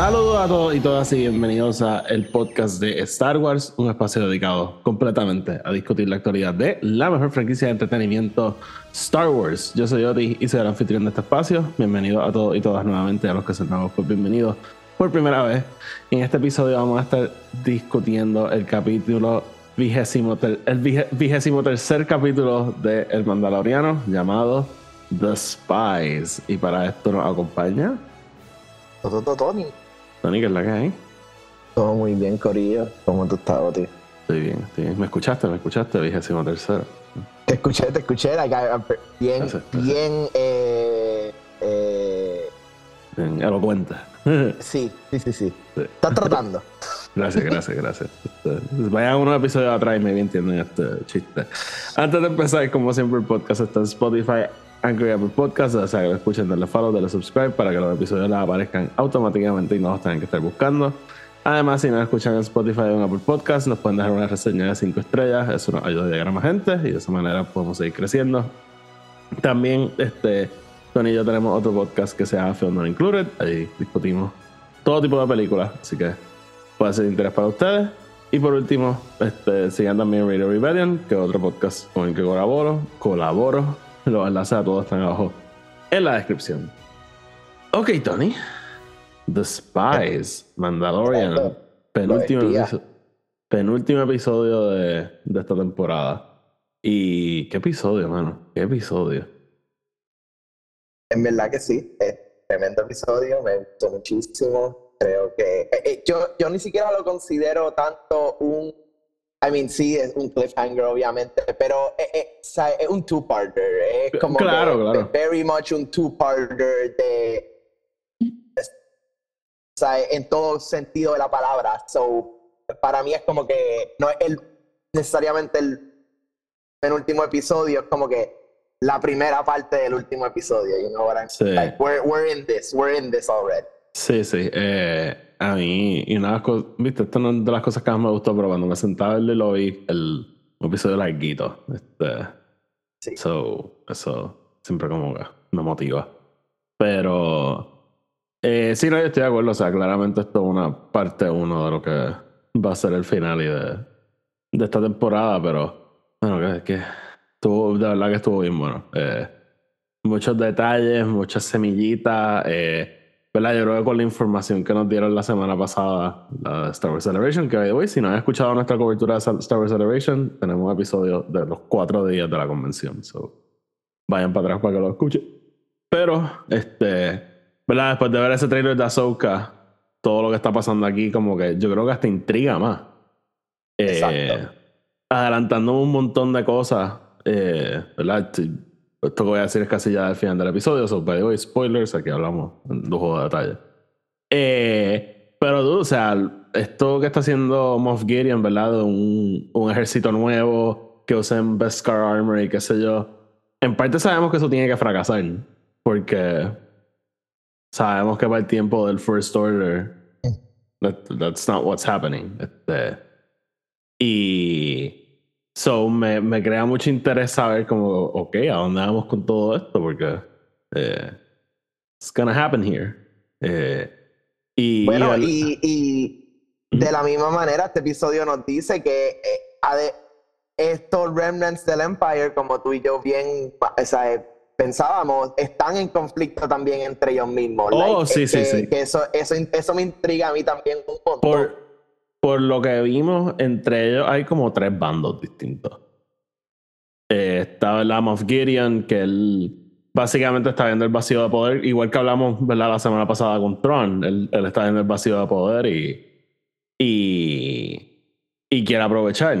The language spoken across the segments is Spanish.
Saludos a todos y todas y bienvenidos a el podcast de Star Wars, un espacio dedicado completamente a discutir la actualidad de la mejor franquicia de entretenimiento Star Wars. Yo soy Oti y soy el anfitrión de este espacio. Bienvenidos a todos y todas nuevamente, a los que son nuevos, pues bienvenidos por primera vez. En este episodio vamos a estar discutiendo el capítulo vigésimo, el vigésimo tercer capítulo de El Mandaloriano llamado The Spies. Y para esto nos acompaña Tony. Tony, que es la que hay. Todo muy bien, Corillo. ¿Cómo tú estás, tío? Estoy bien, estoy bien. ¿Me escuchaste? ¿Me escuchaste? Vigésimo tercero. Te escuché, te escuché. bien, Gracias, gracias. bien. Eh, eh, Bien, elocuente. sí, sí, sí, sí. Sí. Estás tratando. Gracias, gracias, gracias. Este, Vayan unos episodios atrás y me entienden este chiste. Antes de empezar, como siempre, el podcast está en Spotify, Anchor Apple Podcasts. O sea, que lo escuchen, denle follow, denle subscribe para que los episodios aparezcan automáticamente y no los tengan que estar buscando. Además, si no escuchan en Spotify o en Apple Podcasts, nos pueden dejar una reseña de 5 estrellas. Eso nos ayuda a llegar a más gente y de esa manera podemos seguir creciendo. También, este, Tony y yo tenemos otro podcast que se llama Film Not Included. Ahí discutimos todo tipo de películas, así que puede ser de interés para ustedes. Y por último, este, sigan también Radio Rebellion, que es otro podcast con el que colaboro. Colaboro. Los enlaces a todos están abajo en la descripción. Ok, Tony. The Spies, Mandalorian, penúltimo, episodio, penúltimo episodio de, de esta temporada. Y qué episodio, mano. Qué episodio. En verdad que sí. Es tremendo episodio. Me gustó muchísimo. Creo que. eh, eh, yo, yo ni siquiera lo considero tanto un. I mean, sí, es un cliffhanger, obviamente, pero eh, eh, es un two-parter. Es como Claro, claro. very much un two-parter de. O sea, en todo sentido de la palabra. So, para mí es como que no es el, necesariamente el penúltimo episodio, es como que la primera parte del último episodio. You know what I'm Sí. Like, we're, we're in this, we're in this already. Sí, sí. Eh, a mí, y una de las cosas, viste, no es de las cosas que más me gustó, pero cuando me sentaba a verlo lo vi, el un episodio larguito. Este, Sí. so, eso siempre como que me motiva. Pero, eh, sí, no, yo estoy de acuerdo. O sea, claramente esto es una parte uno de lo que va a ser el final y de, de esta temporada, pero, bueno, que, que estuvo, de verdad que estuvo bien bueno. Eh, muchos detalles, muchas semillitas. Eh, ¿verdad? Yo creo que con la información que nos dieron la semana pasada, la Star Wars Celebration, que way, si no han escuchado nuestra cobertura de Star Wars Celebration, tenemos un episodio de los cuatro días de la convención. So, vayan para atrás para que lo escuchen. Pero, este, ¿verdad? Después de ver ese trailer de Ahsoka, todo lo que está pasando aquí, como que yo creo que hasta intriga más. Eh, Exacto. adelantando un montón de cosas, eh, ¿verdad? Esto que voy a decir es casi ya al final del episodio, so by the way, spoilers, aquí hablamos en lujo de detalle. Eh, pero tú, o sea, esto que está haciendo Moff Gideon, ¿verdad? De un, un ejército nuevo que usen Beskar Armor y qué sé yo. En parte sabemos que eso tiene que fracasar, porque sabemos que para el tiempo del First Order, that- that's not what's happening. Este, y so me, me crea mucho interés saber como, ok, ¿a dónde vamos con todo esto? Porque eh, it's gonna happen here. Eh, y, Bueno, el- y, y de la misma manera, este episodio nos dice que eh, estos remnants del Empire, como tú y yo bien o sea, eh, pensábamos, están en conflicto también entre ellos mismos. Oh, sí, que, sí, sí. que eso, eso, eso me intriga a mí también un montón. por, por lo que vimos, entre ellos hay como tres bandos distintos. Eh, está ¿verdad? Moff Gideon, que él básicamente está viendo el vacío de poder, igual que hablamos ¿verdad? la semana pasada con Tron, él, está viendo el vacío de poder y, y, y quiere aprovechar.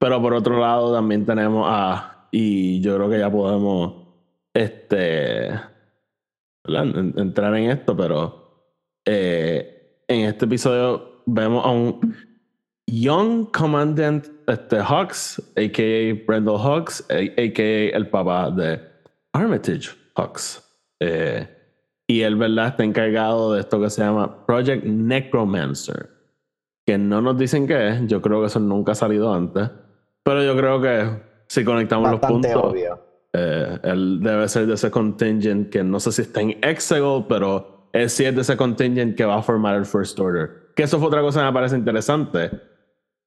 Pero por otro lado también tenemos a, y yo creo que ya podemos este, ¿verdad? En- entrar en esto, pero eh, en este episodio vemos a un Young Commandant este, Hawks, a.k.a. Brendel Hawks, a.k.a. el papá de Armitage Hawks. Eh, y él, ¿verdad? Está encargado de esto que se llama Project Necromancer. Que no nos dicen qué es. Yo creo que eso nunca ha salido antes. Pero yo creo que si conectamos los puntos. Obvio. Eh, él debe ser de ese contingent que no sé si está en Exegol, pero es sí es de ese contingent que va a formar el First Order. Que eso fue otra cosa que me parece interesante.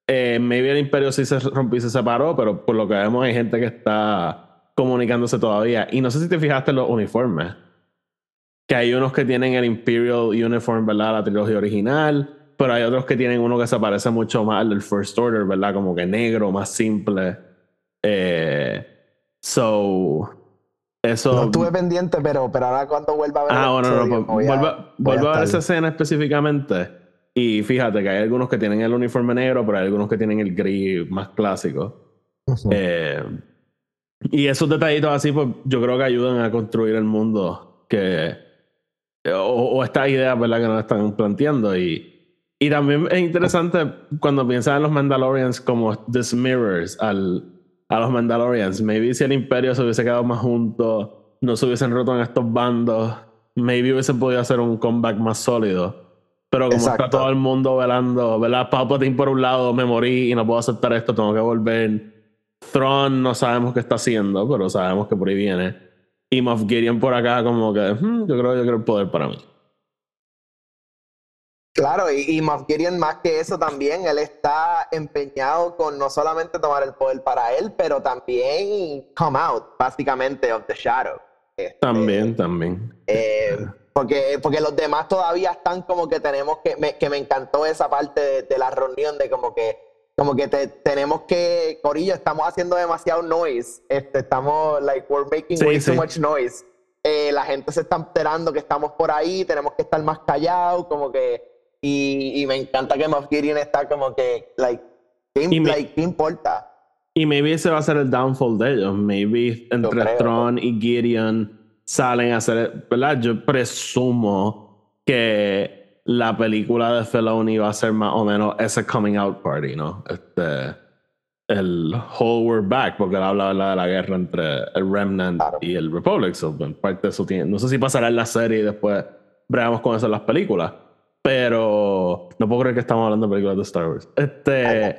Eh, maybe el Imperio sí se rompió y se separó, pero por lo que vemos hay gente que está comunicándose todavía. Y no sé si te fijaste en los uniformes. Que hay unos que tienen el Imperial Uniform, ¿verdad? La trilogía original. Pero hay otros que tienen uno que se parece mucho más al del First Order, ¿verdad? Como que negro, más simple. Eh, so, eso. No estuve pendiente, pero, pero ahora cuando vuelva a ver. Ah, bueno, no, pues, vuelve, voy a ver esa escena específicamente. Y fíjate que hay algunos que tienen el uniforme negro, pero hay algunos que tienen el gris más clásico. Eh, y esos detallitos así, pues yo creo que ayudan a construir el mundo que. O, o estas ideas, ¿verdad? Que nos están planteando. Y, y también es interesante cuando piensan en los Mandalorians como this mirrors al, a los Mandalorians. Maybe si el Imperio se hubiese quedado más junto, no se hubiesen roto en estos bandos, maybe hubiesen podido hacer un comeback más sólido. Pero como está todo el mundo velando, ¿verdad? Palpatine por un lado, me morí y no puedo aceptar esto, tengo que volver. Thrawn no sabemos qué está haciendo, pero sabemos que por ahí viene. Y Moff Gideon por acá como que, "Hmm, yo creo que yo quiero el poder para mí. Claro, y, y Moff Gideon más que eso también, él está empeñado con no solamente tomar el poder para él, pero también come out, básicamente, of the shadow. Este, También, también. eh, porque, porque los demás todavía están como que tenemos que, me, que me encantó esa parte de, de la reunión de como que, como que te- tenemos que, Corillo, estamos haciendo demasiado noise, este, estamos, like, we're making Sí, way sí. too much noise. Eh, la gente se está enterando que estamos por ahí, tenemos que estar más callados, como que, y, y me encanta que Moff Gideon está como que, like, ¿qué, me- like, ¿qué importa? Y maybe ese va a ser el downfall de ellos. Maybe entre. Tron y Gideon salen a hacer, ¿verdad? Yo presumo que la película de Filoni va a ser más o menos ese coming out party, ¿no? Este, el whole we're back, porque él habla ¿verdad? de la guerra entre el Remnant Claro. y el Republic. So, en parte eso tiene, no sé si pasará en la serie y después bregamos con eso en las películas. Pero no puedo creer que estamos hablando de películas de Star Wars. Este,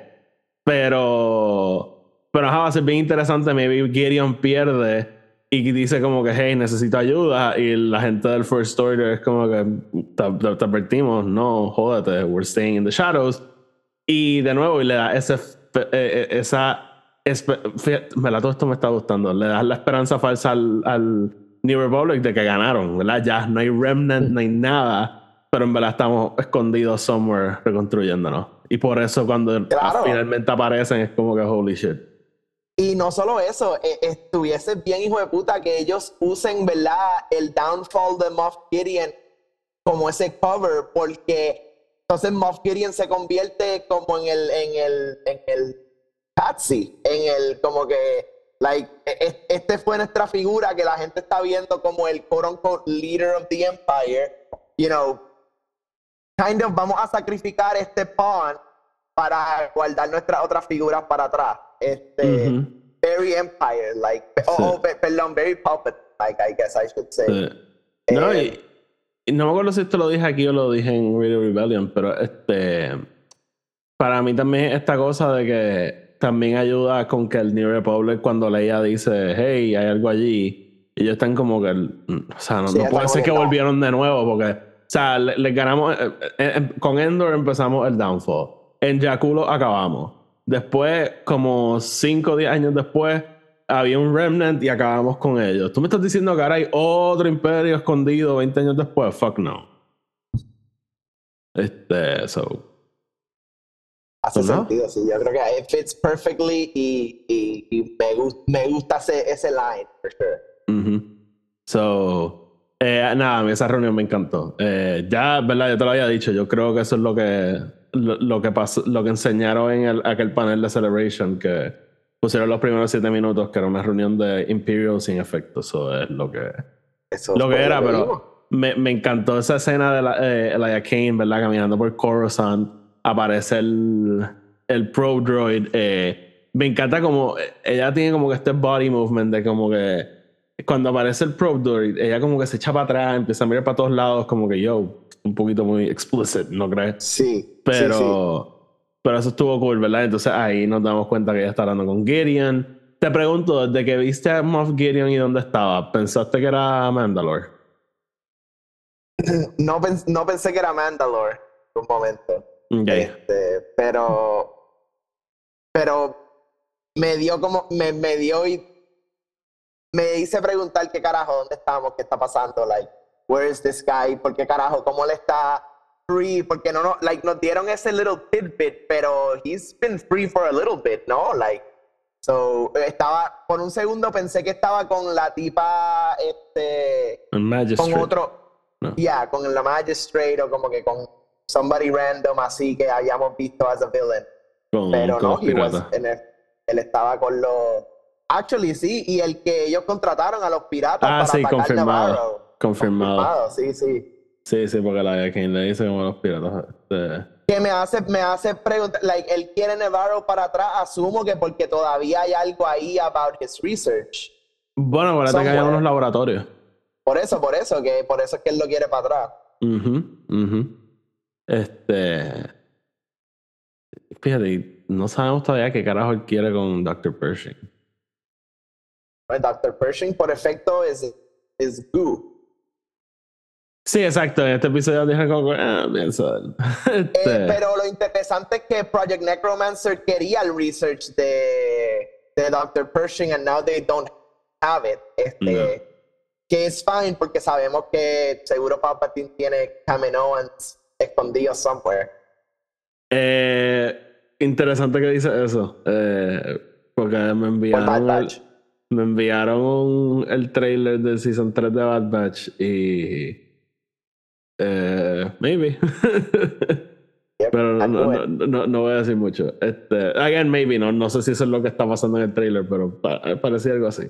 pero, pero ajá, va a ser bien interesante. Maybe Gideon pierde y dice como que, hey, necesito ayuda. Y la gente del First Order es como que, te, te- advertimos, no, jódete, we're staying in the shadows. Y de nuevo, y le da ese, eh, eh, esa. fíjate, me la todo esto me está gustando. Le das la esperanza falsa al, al New Republic de que ganaron, ¿verdad? Ya no hay remnant, no hay nada. Pero en verdad estamos escondidos somewhere reconstruyéndonos. Y por eso cuando Claro. finalmente aparecen es como que holy shit. Y no solo eso, eh, estuviese bien hijo de puta que ellos usen, ¿verdad? El downfall de Moff Gideon como ese cover, porque entonces Moff Gideon se convierte como en el, en el, en el Patsy, en el como que, like, e- e- este fue nuestra figura que la gente está viendo como el quote unquote leader of the empire, you know, kind of vamos a sacrificar este pawn para guardar nuestras otras figuras para atrás. Este, very empire, like, oh, Sí. oh, pe- perdón, very puppet, like, I guess I should say. Sí. No, Eh, y, y no me acuerdo si esto lo dije aquí o lo dije en Radio Rebellion, pero este para mí también esta cosa de que también ayuda con que el New Republic cuando Leia dice, hey, hay algo allí, ellos están como que, o sea, no, Sí, no puede ser que volvieron de nuevo porque, o sea, le- les ganamos, eh, eh, eh, con Endor empezamos el downfall, en Jakku lo acabamos, después, como 5 o 10 años después, había un remnant y acabamos con ellos. ¿Tú me estás diciendo que ahora hay otro imperio escondido 20 años después? Fuck no. Este, so. Hace ¿no? sentido, sí. Yo creo que it fits perfectly y, y, y me, gus- me gusta ese, ese line, for sure. ujú. So. eh, nada, esa reunión me encantó. Eh, ya, ¿verdad? Yo te lo había dicho. Yo creo que eso es lo que. Lo, lo que pasó, lo que enseñaron en el- aquel panel de Celebration que pusieron los primeros siete minutos, que era una reunión de Imperial sin efecto. Eso es lo que. Eso lo que era, pero me, me encantó esa escena de la, eh, Elia Kane, ¿verdad? Caminando por Coruscant. Aparece el, el Pro Droid. eh, me encanta como ella tiene como que este body movement de como que cuando aparece el Pro Droid, ella como que se echa para atrás, empieza a mirar para todos lados, como que yo, un poquito muy explicit, ¿no crees? Sí. Pero, sí, sí. pero eso estuvo cool, ¿verdad? Entonces ahí nos damos cuenta que ella está hablando con Gideon. Te pregunto, desde que viste a Moff Gideon y dónde estaba, ¿pensaste que era Mandalore? No, pens- no pensé que era Mandalore en un momento. Ok. Este, pero. Pero me dio como. Me, me dio y. Me hice preguntar qué carajo, dónde estamos, qué está pasando, like, where is this guy, por qué carajo, cómo le está free, porque no, no, like, nos dieron ese little tidbit, pero he's been free for a little bit, ¿no? Like, so, estaba, por un segundo pensé que estaba con la tipa, este, con otro, No. ya, con la magistrate o como que con somebody random así que habíamos visto as a villain. Con, Pero con no, he was- en el- él estaba con los. Actually, sí, y el que ellos contrataron a los piratas Ah, para sí, atacar confirmado. Navarro. Confirmado. Confirmado, sí, sí. Sí, sí, porque la Kane le dice como los piratas. este, Que me hace, me hace preguntar, like, él quiere Navarro para atrás, asumo que porque todavía hay algo ahí about his research. Bueno, acuérdate que hay unos laboratorios. Por eso, por eso, que por eso es que él lo quiere para atrás. Ujú, ujú. Este. Fíjate, no sabemos todavía qué carajo él quiere con Dr. Pershing. Dr. Pershing, por efecto, es, es goo. Sí, exacto. En este episodio dije como ah, pienso él. Este, Eh, pero lo interesante es que Project Necromancer quería el research de, de Dr. Pershing and now they don't have it. Este, Que es fine porque sabemos que seguro Palpatine tiene Kaminoans escondidos somewhere. eh, interesante que dice eso. eh, porque me Por enviaron, el- Batch. me enviaron un- el trailer del Season 3 de Bad Batch y. Eh, maybe. Yep, Pero no, no, no, no- voy a decir mucho. Este, again, maybe, no, no sé si eso es lo que está pasando en el trailer, pero pa- parecía algo así.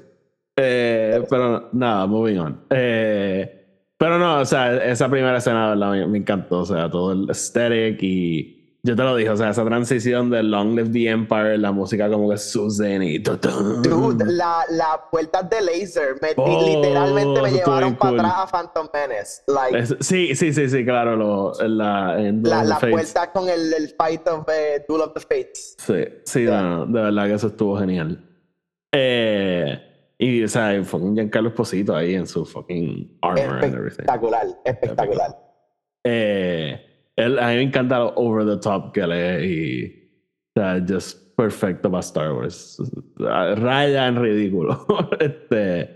Eh, pero nada, moving on. Eh, pero no, o sea, esa primera escena. Me, me encantó. O sea, todo el aesthetic y. Yo te lo dije, o sea, esa transición de Long Live the Empire, la música como que Susan y. Dude, la- las puertas de laser me, Oh, literalmente me llevaron para cool. atrás a Phantom Menace. Like, Es- sí, sí, sí, sí, claro. Lo, en la, en la, la puerta con el, el fight of eh, Duel of the Fates. Sí, sí, Yeah. no, no, de verdad que eso estuvo genial. Eh, y, o sea, y fucking Giancarlo Esposito ahí en su fucking armor and everything. Espectacular, espectacular. Eh, él, a mí me encanta lo over the top que lee y, o sea, just perfecto para Star Wars. Raya en ridículo. este,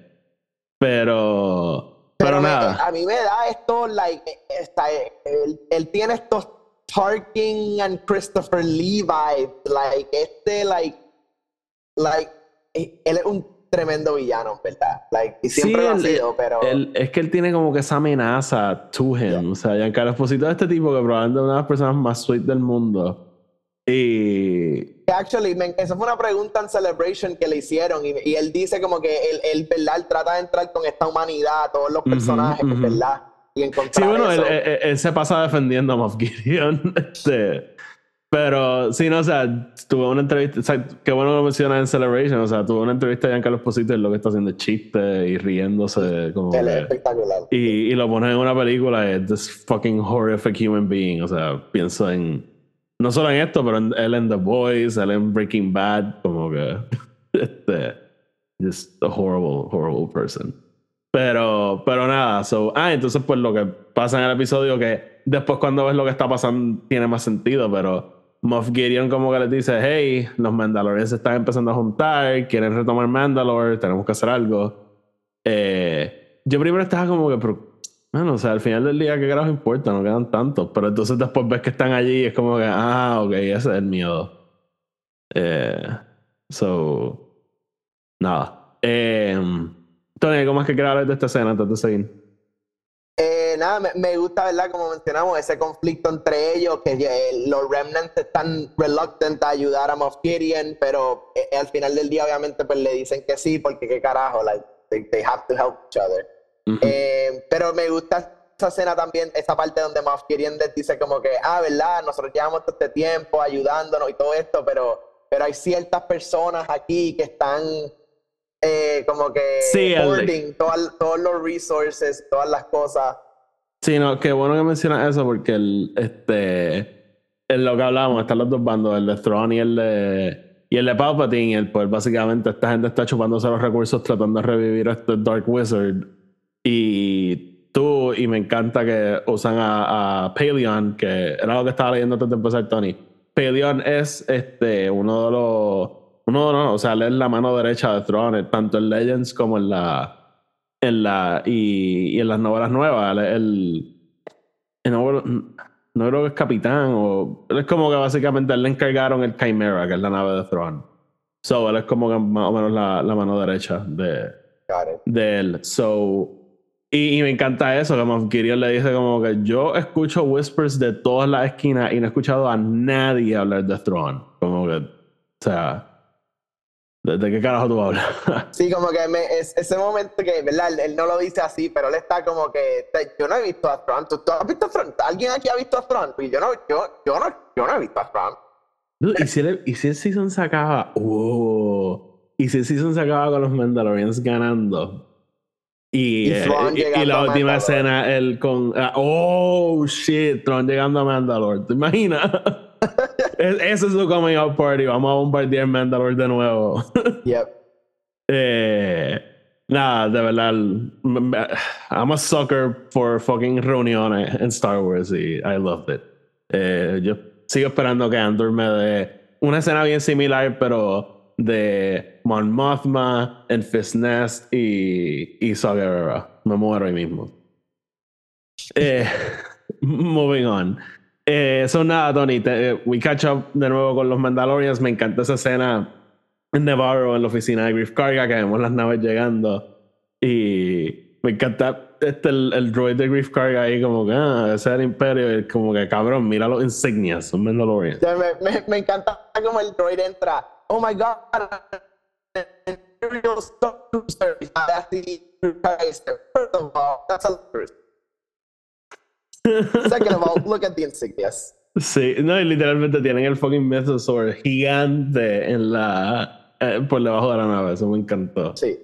pero, pero, me- nada. a mí me da esto, like, esta- él, él tiene estos Tarkin and Christopher Lee vibes, like, este, like, like, él es un tremendo villano, ¿verdad? Like, y siempre Sí, lo ha él- sido, pero... Él- es que él tiene como que esa amenaza to him. O sea, Giancarlo Esposito es este tipo que probablemente es una de las personas más sweet del mundo. Y. Actually, me- esa fue una pregunta en Celebration que le hicieron y, y él dice como que él, él, ¿verdad? Él trata de entrar con esta humanidad, todos los personajes, ujú. ¿verdad? Y Sí, encontrar bueno, él, eso. él- él se pasa defendiendo a Moff Gideon. este, pero sí, no, o sea, tuve una entrevista. O sea, qué bueno lo mencionas en Celebration. O sea, tuve una entrevista de Giancarlo Esposito y lo que está haciendo es chiste y riéndose. Como que- espectacular. y, y lo pones en una película es this fucking horrific human being. O sea, pienso en. No solo en esto, pero en, él en The Boys, él en Breaking Bad, como que. Este. Just a horrible, horrible person. Pero, pero nada, so, ah, entonces pues lo que pasa en el episodio que después cuando ves lo que está pasando tiene más sentido, pero Moff Gideon como que les dice, hey, los Mandalorians están empezando a juntar, quieren retomar Mandalore, tenemos que hacer algo. Eh, yo primero estaba como que, pero, bueno, o sea, al final del día, ¿qué carajo importa? No quedan tantos. Pero entonces después ves que están allí y es como que, ah, ok, ese es el miedo. Eh, so, nada. Eh, Tony, ¿algo más que quieras hablar de esta escena antes de seguir? Eh, nada, me, me gusta, ¿verdad? Como mencionamos, ese conflicto entre ellos, que eh, los Remnants están reluctant a ayudar a Moff Gideon, pero eh, al final del día, obviamente, pues le dicen que sí, porque qué carajo, like, they, they have to help each other. Ujú. Eh, pero me gusta esa escena también, esa parte donde Moff Gideon dice como que, ah, ¿verdad? Nosotros llevamos todo este tiempo ayudándonos y todo esto, pero, pero hay ciertas personas aquí que están eh, como que Sí, todas- todos los resources, todas las cosas. Sí, no, qué bueno que mencionas eso porque el, este, en lo que hablábamos, están los dos bandos, el de Thrawn y el de, y el de Palpatine, y el, pues básicamente esta gente está chupándose los recursos tratando de revivir a este Dark Wizard. Y tú, y me encanta que usan a, a Paleon, que era lo que estaba leyendo antes de empezar, Tony. Paleon es este, uno de los, uno los, o sea, él es la mano derecha de Thrawn, tanto en Legends como en la, en la y, y en las novelas nuevas él- en novela- no creo que es capitán o él es como que básicamente él le encargaron el Chimera que es la nave de Thrawn. So él es como que más o menos la, la mano derecha de, de él. So y, y me encanta eso que Moff Gideon le dice como que yo escucho whispers de todas las esquinas y no he escuchado a nadie hablar de Thrawn. Como que o sea ¿de, qué carajo tú hablas? Sí, como que me, es, ese momento que, ¿verdad? Él, él no lo dice así, pero él está como que, te- yo no he visto a Thrawn. ¿Tú, tú has visto a Thrawn? ¿Alguien aquí ha visto a Thrawn? Y yo no, yo, yo no, yo no he visto a Thrawn. Dude, ¿Y si, el, ¿Y si el season se acaba? Oh. ¿Y si el season se acaba con los Mandalorians ganando? Y, Y eh, y- la última escena, el con. ah, oh, shit, Tron llegando a Mandalore. ¿Te imaginas? Es- Ese es su coming out party. Vamos a bombardear Mandalore de nuevo. Yep. Eh, nada, de verdad. I'm a sucker for fucking reuniones en Star Wars y I loved it. Eh, yo sigo esperando que Andor me dé una escena bien similar, pero de Mon Mothma, en Fist Nest y, y Saw Gerrera. Me muero ahí mismo. Eh, moving on. Eh, so nada, Tony, te- eh, we catch up de nuevo con los Mandalorians. Me encanta esa escena en Navarro, en la oficina de Griff Karga, que vemos las naves llegando. Y me encanta este, el, el droid de Griff Karga ahí, como que, ah, ese es el Imperio. Y como que, cabrón, mira los insignias, son Mandalorians. Me, me, me encanta como el droid entra. Oh my god. Imperial sale así, First of all, that's a cruise. Second of all, look at the insignias. Sí, no, y literalmente tienen el fucking Mythosaur gigante en la. eh, por debajo de la nave, eso me encantó. Sí.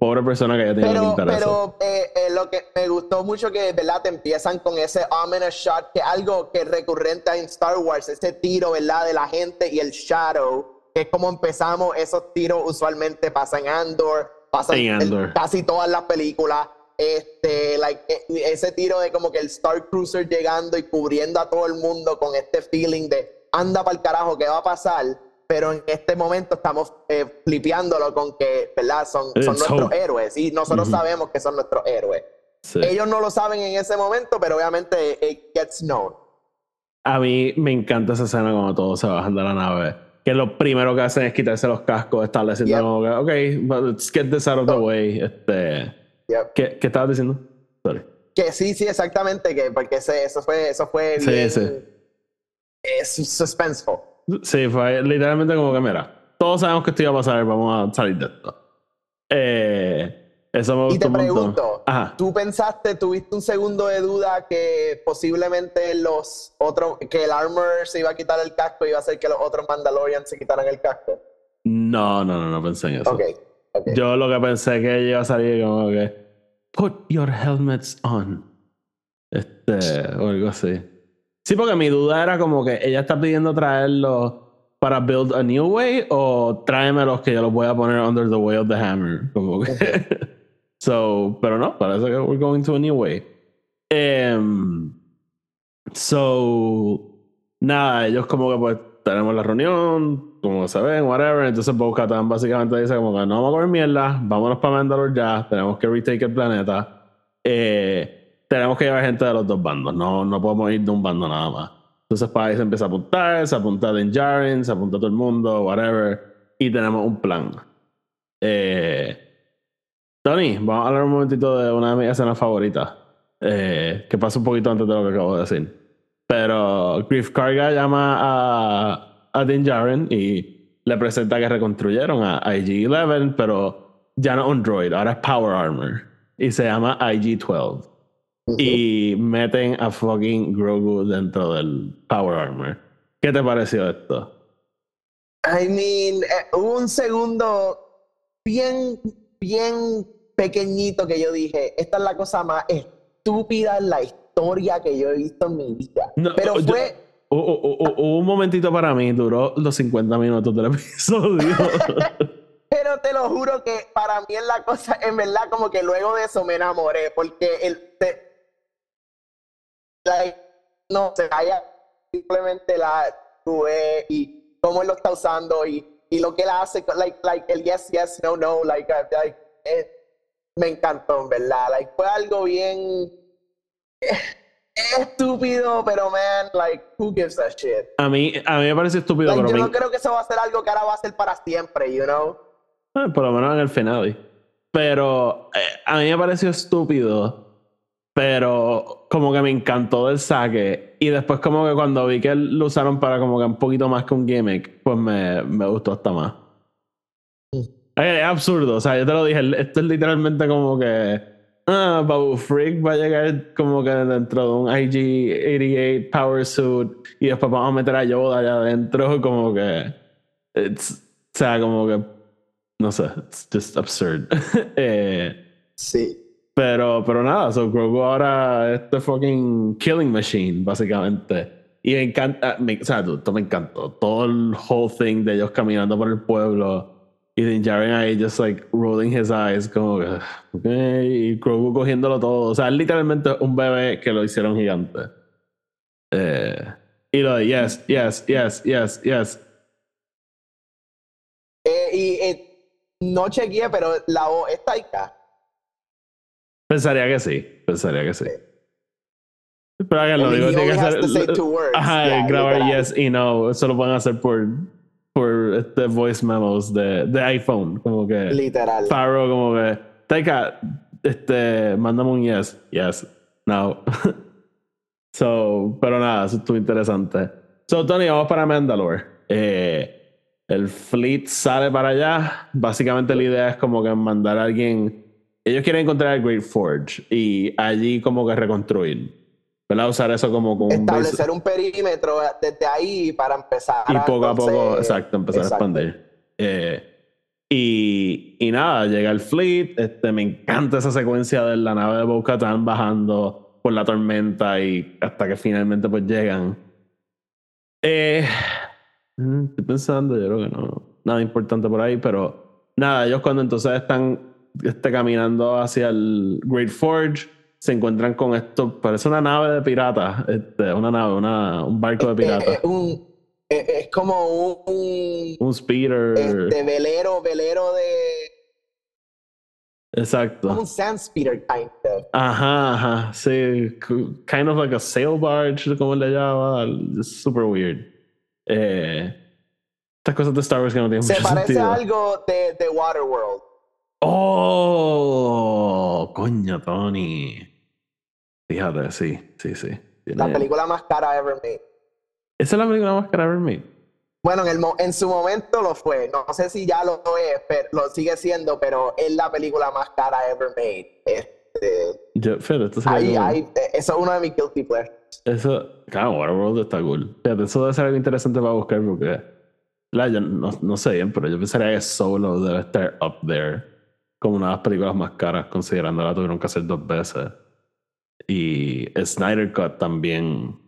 Pobre persona que tenido que Pero, eso. pero eh, eh, lo que me gustó mucho que, ¿verdad? Te empiezan con ese ominous shot, que algo que es recurrente en Star Wars, ese tiro, ¿verdad? De la gente y el shadow, que es como empezamos, esos tiros usualmente pasan en Andor, pasan En en Andor. casi todas las películas. Este, like, eh, ese tiro de como que el Star Cruiser llegando y cubriendo a todo el mundo con este feeling de anda para el carajo, ¿qué va a pasar? Pero en este momento estamos eh, flipeándolo con que, ¿verdad? Son, son It's nuestros hope. héroes y nosotros Ujú. sabemos que son nuestros héroes. Sí. Ellos no lo saben en ese momento, pero obviamente it gets known. A mí me encanta esa escena cuando todos se bajan de la nave. Que lo primero que hacen es quitarse los cascos, estableciendo Yep. como que, ok, but let's get this out of the way. Este, Yep. ¿qué, ¿Qué estabas diciendo? Sorry. Que sí, sí, exactamente, que porque ese- eso fue, eso fue Sí, bien sí. eh, su- suspenseful. Sí, fue literalmente como que, mira, todos sabemos que esto iba a pasar, vamos a salir de esto. Eh, eso me Y te pregunto, Ajá. ¿tú pensaste, tuviste un segundo de duda que posiblemente los otros, que el armor se iba a quitar el casco y iba a hacer que los otros Mandalorians se quitaran el casco? No, no, no, no pensé en eso. Ok, Yo lo que pensé que ella iba a salir como que Put your helmets on. Este, o algo así. Sí, porque mi duda era como que ella está pidiendo traerlos para build a new way o tráemelos que yo los voy a poner under the way of the hammer. Como que. so, pero no, parece que we're going to a new way. Em, so, nada, ellos como que pues tenemos la reunión, como se ven, whatever. Entonces Bo-Katan básicamente dice como que no vamos a comer mierda, vámonos para Mandalore ya, tenemos que retake el planeta. Eh, tenemos que llevar gente de los dos bandos, no, no podemos ir de un bando nada más. Entonces ahí se empieza a apuntar, se apunta Din Djarin, se apunta todo el mundo, whatever. Y tenemos un plan. Eh, Tony, vamos a hablar un momentito de una de mis escenas favoritas. eh, que pasa un poquito antes de lo que acabo de decir. Pero Griff Karga llama a, a Din Djarin y le presenta que reconstruyeron a IG-11, pero ya no un droid, ahora es Power Armor. Y se llama IG-12. y meten a fucking Grogu dentro del Power Armor. ¿Qué te pareció esto? I mean, eh, hubo un segundo bien, bien pequeñito que yo dije, esta es la cosa más estúpida en la historia que yo he visto en mi vida. No, Pero yo- hubo un momentito para mí, duró los 50 minutos del episodio. pero te lo juro que para mí es la cosa, en verdad, como que luego de eso me enamoré, porque el, like, no se haya simplemente la tuve y cómo él lo está usando y, y lo que él hace, like, like el yes, yes, no, no, like, uh, eh, me encantó, en verdad, like, fue algo bien estúpido, pero man, like, who gives a shit? a, mí, a mí me parece estúpido, Like, pero yo me- no creo que eso va a ser algo que ahora va a ser para siempre, you know? Eh, por lo menos en el final. Pero eh, a mí me pareció estúpido. Pero como que me encantó del saque. Y después como que cuando vi que lo usaron para como que un poquito más que un gimmick, pues me, me gustó hasta más. Es absurdo. O sea, yo te lo dije. Esto es literalmente como que... Ah, Babu Freak va a llegar como que dentro de un IG-88 Power Suit. Y después vamos a meter a Yoda allá adentro. Como que... it's- o sea, como que no sé, it's just absurd. Eh, Sí. pero, pero nada, so Grogu ahora es este fucking killing machine, básicamente. Y me encanta, me- o sea, esto me encantó. Todo el whole thing de ellos caminando por el pueblo y Din Djarin ahí just like rolling his eyes, como que, ok, y Grogu cogiéndolo todo. O sea, literalmente un bebé que lo hicieron gigante. Eh, y lo de yes, yes, yes, yes, yes. Eh, y eh, no chequeé, pero la voz es Taika. Pensaría que sí, pensaría que sí. Pero que lo digo, tiene que words. Ajá, Yeah, grabar literal. yes y no. Eso lo pueden hacer por, por este voice memos de, de iPhone. Como que. Literal. Faro, como que. Taika, este, mándame un yes. Yes. No. so, pero nada, eso estuvo interesante. So, Tony, vamos para Mandalore. Eh, el fleet sale para allá. Básicamente la idea es como que mandar a alguien. Ellos quieren encontrar el Great Forge y allí como que reconstruir. ¿Verdad? Usar eso como, como un base- Establecer un perímetro desde ahí para empezar. y poco a poco, entonces- exacto, empezar exacto. a expandir. Eh, y, y nada, llega el fleet. Este, me encanta esa secuencia de la nave de Bo-Katan bajando por la tormenta y hasta que finalmente pues llegan. Eh, mm, estoy pensando, yo creo que no, nada importante por ahí, pero nada, ellos cuando entonces están este, caminando hacia el Great Forge, se encuentran con esto, parece una nave de piratas, este, una nave, una, un barco de Eh, piratas. eh, un- eh, es como un, un speeder. este, velero, velero de. como Exacto. un sand speeder kind of. Ajá, ajá. Sí, kind of like a sail barge, como le llama. It's super weird. Eh, estas cosas de Star Wars que no tienen Se mucho parece sentido. a algo de, de Waterworld. Oh, coño, Tony. Fíjate, sí, sí, sí. La película más cara ever made. Esa es la película más cara ever made. Bueno, en, el mo- en su momento lo fue. No sé si ya lo es, pero lo sigue siendo, pero es la película más cara ever made. Este, Yo, esto sería ahí, como- ahí, eh, eso es uno de mis guilty pleasures. Eso, claro, Waterworld está cool. Fíjate, eso debe ser algo interesante para buscar porque, la, yo no, no sé bien, pero yo pensaría que Solo debe estar up there como una de las películas más caras, considerando la tuvieron que hacer dos veces. Y Snyder Cut también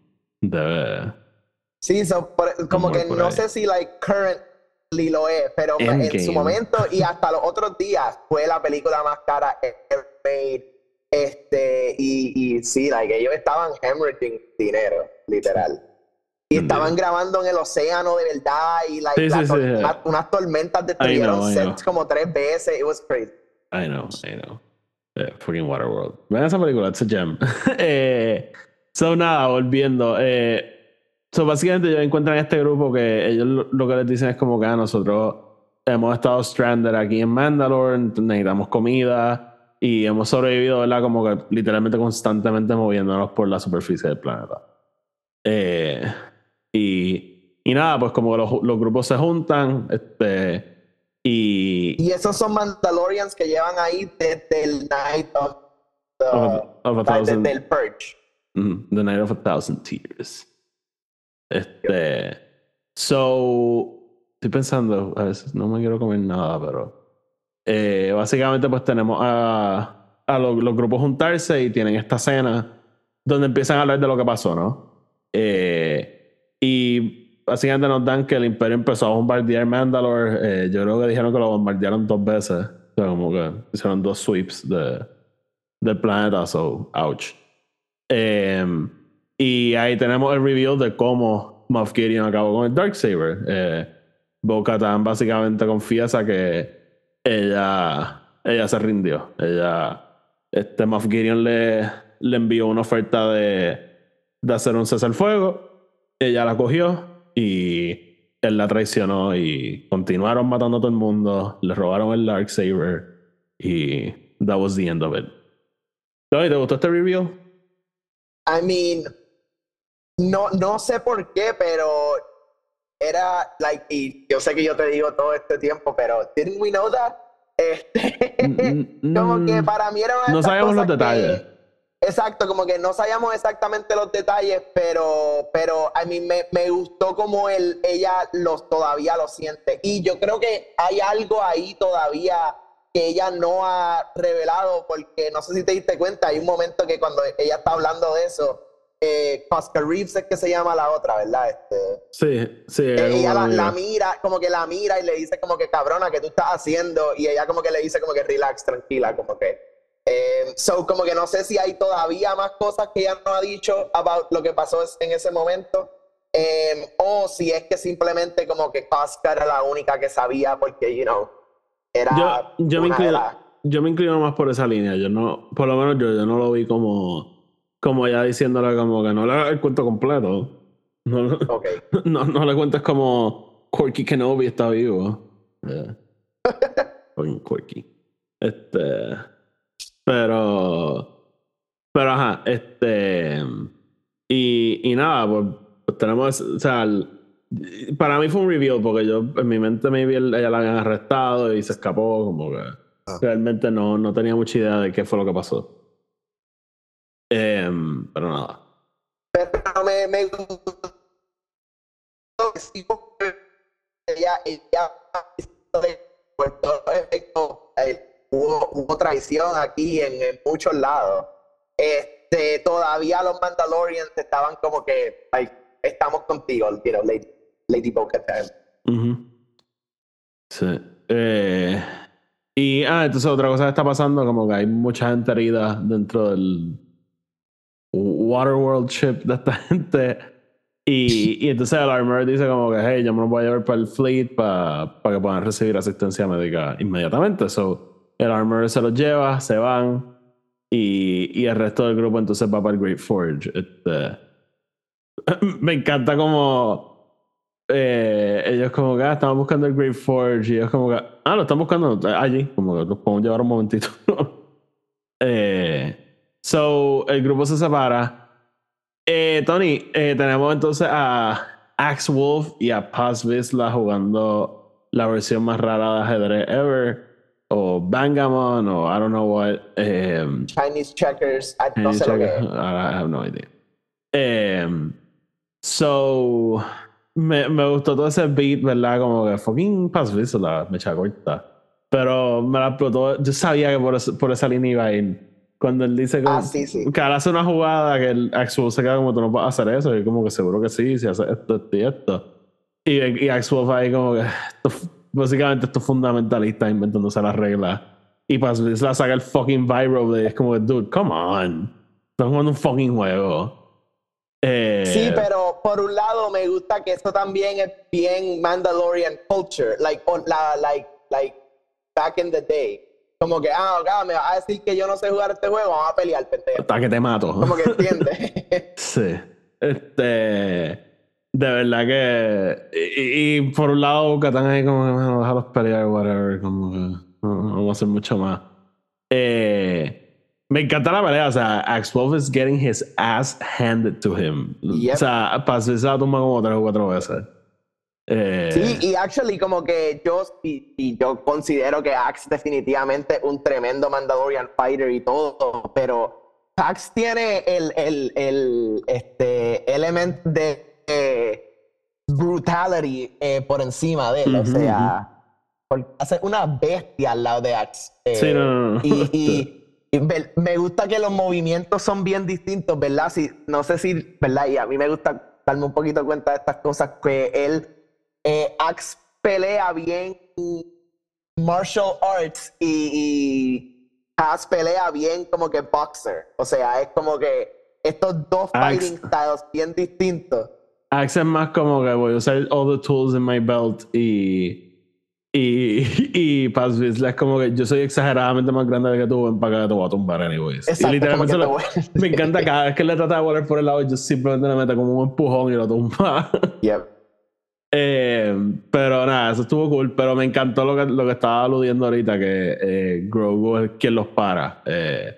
debe. Sí, so, por- como que no ahí. sé si like currently lo es, pero en Endgame. su momento y hasta los otros días fue la película más cara ever made. Este, y, y sí, like, ellos estaban hemorrhaging dinero, literal. Y estaban grabando en el océano de verdad y like, Sí, la sí, tor- sí. una- unas tormentas destruyeron sets como tres veces. It was crazy. I know, I know. Eh, fucking Waterworld. Vean esa película, it's a gem. eh, so, nada, volviendo. Eh, so, básicamente, ellos encuentran este grupo que ellos lo, lo que les dicen es como que ah, nosotros hemos estado stranded aquí en Mandalore, necesitamos comida y hemos sobrevivido, ¿verdad? Como que literalmente constantemente moviéndonos por la superficie del planeta. Eh, y, y nada, pues como los, los grupos se juntan, este. Y, Y esos son Mandalorians que llevan ahí desde el Night of the, Of a- of a thousand- del Purge. Mhm, The Night of a Thousand Tears. Este. So. Estoy pensando, a veces no me quiero comer nada, pero. eh, básicamente, pues tenemos a, a los, los grupos juntarse y tienen esta cena donde empiezan a hablar de lo que pasó, ¿no? Eh, básicamente nos dan que el Imperio empezó a bombardear Mandalore. Eh, yo creo que dijeron que lo bombardearon dos veces. O sea, como que hicieron dos sweeps de, del planeta, so, ouch. Eh, y ahí tenemos el reveal de cómo Moff Gideon acabó con el Darksaber. Eh, Bo-Katan básicamente confiesa que ella, ella se rindió. Ella, este Moff Gideon le, le envió una oferta de, de hacer un cesar fuego. Ella la cogió y él la traicionó y continuaron matando a todo el mundo. Le robaron el Darksaber y that was the end of it. Tony, ¿te gustó este reveal? I mean, no, no sé por qué, pero era, like, y yo sé que yo te digo todo este tiempo, pero didn't we know that? Este, Mm, como que mm, para mí era una no sabíamos los cosas que- detalles. Exacto, como que no sabíamos exactamente los detalles, pero, pero a mí me, me gustó como él, ella los todavía lo siente. Y yo creo que hay algo ahí todavía que ella no ha revelado, porque no sé si te diste cuenta, hay un momento que cuando ella está hablando de eso, eh, Oscar Reeves es que se llama la otra, ¿verdad? Este, Sí, sí. ella la, la mira, como que la mira y le dice como que cabrona, que tú estás haciendo? Y ella como que le dice como que relax, tranquila, como que... eh, so, como que no sé si hay todavía más cosas que ella no ha dicho about lo que pasó en ese momento. eh, o si es que simplemente como que Oscar era la única que sabía porque, you know, era yo, yo, me inclino, las- yo me inclino más por esa línea. Yo no, por lo menos yo, yo no lo vi como, como ella diciéndole como que no le el cuento completo. No, no, Ok. no, no le cuentes como Corky Kenobi está vivo. Yeah. Corky. Este. Pero. Pero ajá, este. Y, y nada, pues, pues tenemos. O sea, el- para mí fue un reveal porque yo en mi mente maybe él- ella la habían arrestado y se escapó, como que realmente no, no tenía mucha idea de qué fue lo que pasó. Em, pero nada. Pero me, me gustó ella, ella efecto, eh, hubo, hubo traición aquí en, en muchos lados. Este, todavía los Mandalorians estaban como que, like, estamos contigo, you know, Lady, Lady Bo-Katan. Ujú. Sí. Eh, y ah, entonces otra cosa que está pasando, como que hay mucha gente herida dentro del Waterworld ship de esta gente. Y, y entonces el armor dice como que, hey, yo me lo voy a llevar para el fleet para que puedan recibir asistencia médica inmediatamente. So, el armor se los lleva, se van y, y el resto del grupo entonces va para el Great Forge. Este, me encanta como eh, ellos como que ah, estaban buscando el Great Forge y ellos como que ah, lo están buscando allí, como que los podemos llevar un momentito. eh, so, el grupo se separa. Eh, Tony, tenemos entonces a Axe Wolf y a Paz Vizsla jugando la versión más rara de ajedrez ever. O Bangamon, o I don't know what. Eh, Chinese Checkers, ah, no Any sé lo que. I have no idea. Um, so, me, me gustó todo ese beat, ¿verdad? Como que fucking Paz Vizsla, me echa corta. Pero me la explotó. Yo sabía que por, ese- por esa línea iba a ir. Cuando él dice que, Ah, sí, sí. que hace una jugada que el Axel se queda como tú no puedes hacer eso. Y como que seguro que sí, si hace esto, esto y esto. Y, y Axel fue ahí como que básicamente estos fundamentalistas inventándose las reglas. Y Paz Vizsla saca el fucking Vibro de es como dude, come on. Están jugando un fucking juego. Eh, Sí, pero por un lado me gusta que esto también es bien Mandalorian culture, like, on- la, like, like, back in the day. Como que, ah, ok, me vas a decir que yo no sé jugar este juego, vamos a pelear, pendejo. Hasta que te mato. Como que entiendes. Sí. Este. De verdad que. Y, y por un lado, Catán ahí como que bueno, déjalos pelear, whatever. Como que. No, no vamos a hacer mucho más. Eh, me encanta la pelea. O sea, Axe Wolf is getting his ass handed to him. Yep. O sea, Paz Vizsla tumba como tres o cuatro veces. Eh, Sí, y actually como que yo, y, y yo considero que Axe definitivamente un tremendo Mandalorian fighter y todo, pero Axe tiene el, el, el este, element de eh, brutality eh, por encima de él, o sea, hace una bestia al lado de Axe. eh, Sí, no, no, no. Y, y- y ver- me gusta que los movimientos son bien distintos, ¿verdad? Si, no sé si, ¿verdad? Y a mí me gusta darme un poquito cuenta de estas cosas, que él, eh, Axe pelea bien martial arts y, y Has pelea bien como que boxer. O sea, es como que estos dos Axe. fighting styles bien distintos. Axe es más como que voy a usar all the tools in my belt y. Y, y Paz es como que yo soy exageradamente más grande que tú, ven para acá, te voy a tumbar anyways. Exacto, y literalmente lo- me encanta cada vez que le trata de volar por el lado, yo simplemente le meto como un empujón y lo tumba. Yep. Eh, pero nada, eso estuvo cool. Pero me encantó lo que, lo que estaba aludiendo ahorita, que eh, Grogu es quien los para. Eh,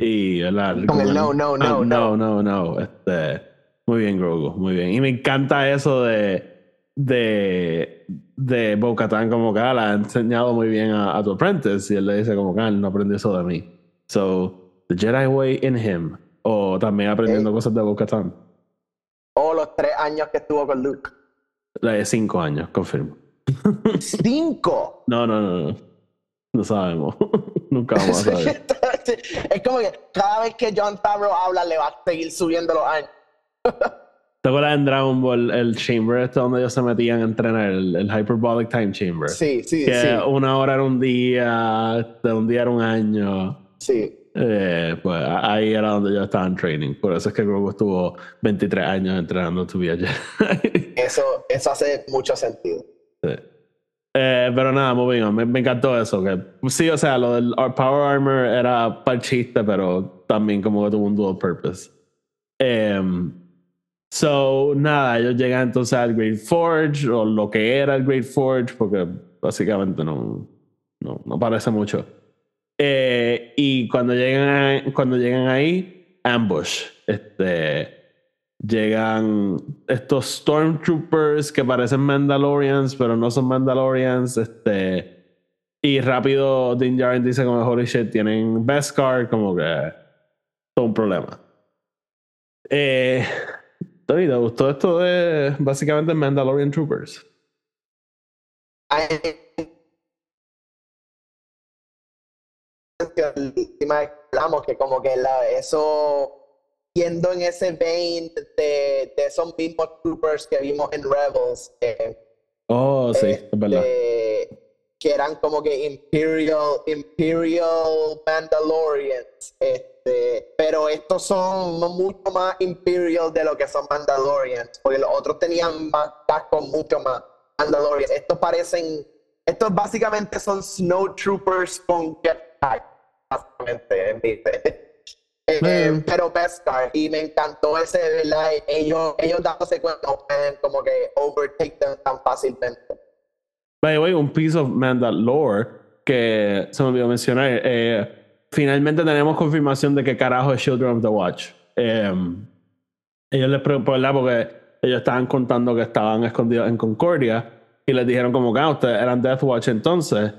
y, ¿verdad? Como el no, no, no, ah, no. no, no, no. Este, muy bien, Grogu, muy bien. Y me encanta eso de, de, de Bo-Katan como que ah, la ha enseñado muy bien a, a tu apprentice. Y él le dice como que ah, no aprendió eso de mí. So, the Jedi way in him. O también aprendiendo cosas de Bo-Katan. O los tres años que estuvo con Luke. La de cinco años, confirmo. ¡Cinco! No, no, no, no. No sabemos. Nunca vamos a saber. es como que cada vez que John Favreau habla, le va a seguir subiendo los años. ¿Te acuerdas en Dragon Ball el chamber este donde ellos se metían a entrenar? El, el Hyperbolic Time Chamber. Sí, sí, Que sí. una hora era un día, de un día era un año. Sí. Eh, pues ahí era donde yo estaba en training. Por eso es que Grogu estuvo 23 años entrenando a Jedi. Eso, eso hace mucho sentido. Sí. Eh, pero nada, moving on. Me, me encantó eso. Que, sí, o sea, lo del Power Armor era para el chiste, pero también como que tuvo un dual purpose. Em, so, nada, ellos llegan entonces al Great Forge, o lo que era el Great Forge, porque básicamente no, no, no parece mucho. Eh, y cuando llegan, a- cuando llegan ahí, ambush. Este, llegan estos Stormtroopers que parecen Mandalorians, pero no son Mandalorians. Este, y rápido Din Djarin dice como, holy shit, tienen Beskar, como que todo un problema. Eh, Tony, ¿te gustó esto de básicamente Mandalorian Troopers? Última hablamos que como que la, eso yendo en ese vein de, de esos mismos troopers que vimos en Rebels eh, Oh, sí, este, es verdad. Que eran como que Imperial Imperial Mandalorians este, pero estos son mucho más Imperial de lo que son Mandalorians porque los otros tenían más cascos mucho más Mandalorians estos parecen estos básicamente son Snow Troopers con jetpack básicamente ¿viste? Eh, pero Beskar y me encantó ese ¿verdad? ellos ellos dándose cuenta como que overtake them tan fácilmente By the way, un piece of Mandalore que se me olvidó mencionar. eh, finalmente tenemos confirmación de que carajo es Children of the Watch. Eh, ellos les preguntaron, ¿verdad? Porque ellos estaban contando que estaban escondidos en Concordia y les dijeron como que ah, ustedes eran Death Watch entonces.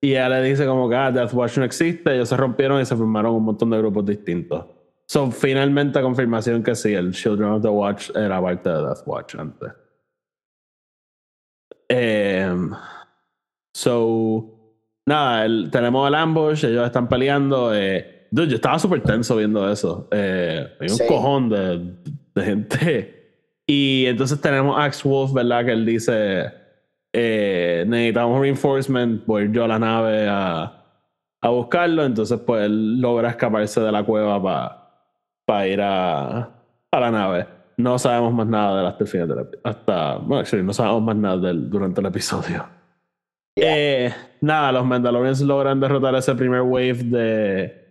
Y ella le dice como que ah, Death Watch no existe. Ellos se rompieron y se formaron un montón de grupos distintos. So, finalmente confirmación que sí, el Children of the Watch era parte de Death Watch antes. Em, so, nada, el- tenemos el ambush, ellos están peleando. Eh, dude, yo estaba súper tenso viendo eso. Eh, hay un Sí. cojón de, de gente. Y entonces tenemos Axe Wolf, ¿verdad? Que él dice: eh, Necesitamos reinforcement, voy yo a la nave a, a buscarlo. Entonces, pues él logra escaparse de la cueva para ir a, a la nave. No sabemos más nada de hasta el final del epi- hasta Bueno, actually, no sabemos más nada de él durante el episodio. Eh, nada, los Mandalorians logran derrotar ese primer wave de,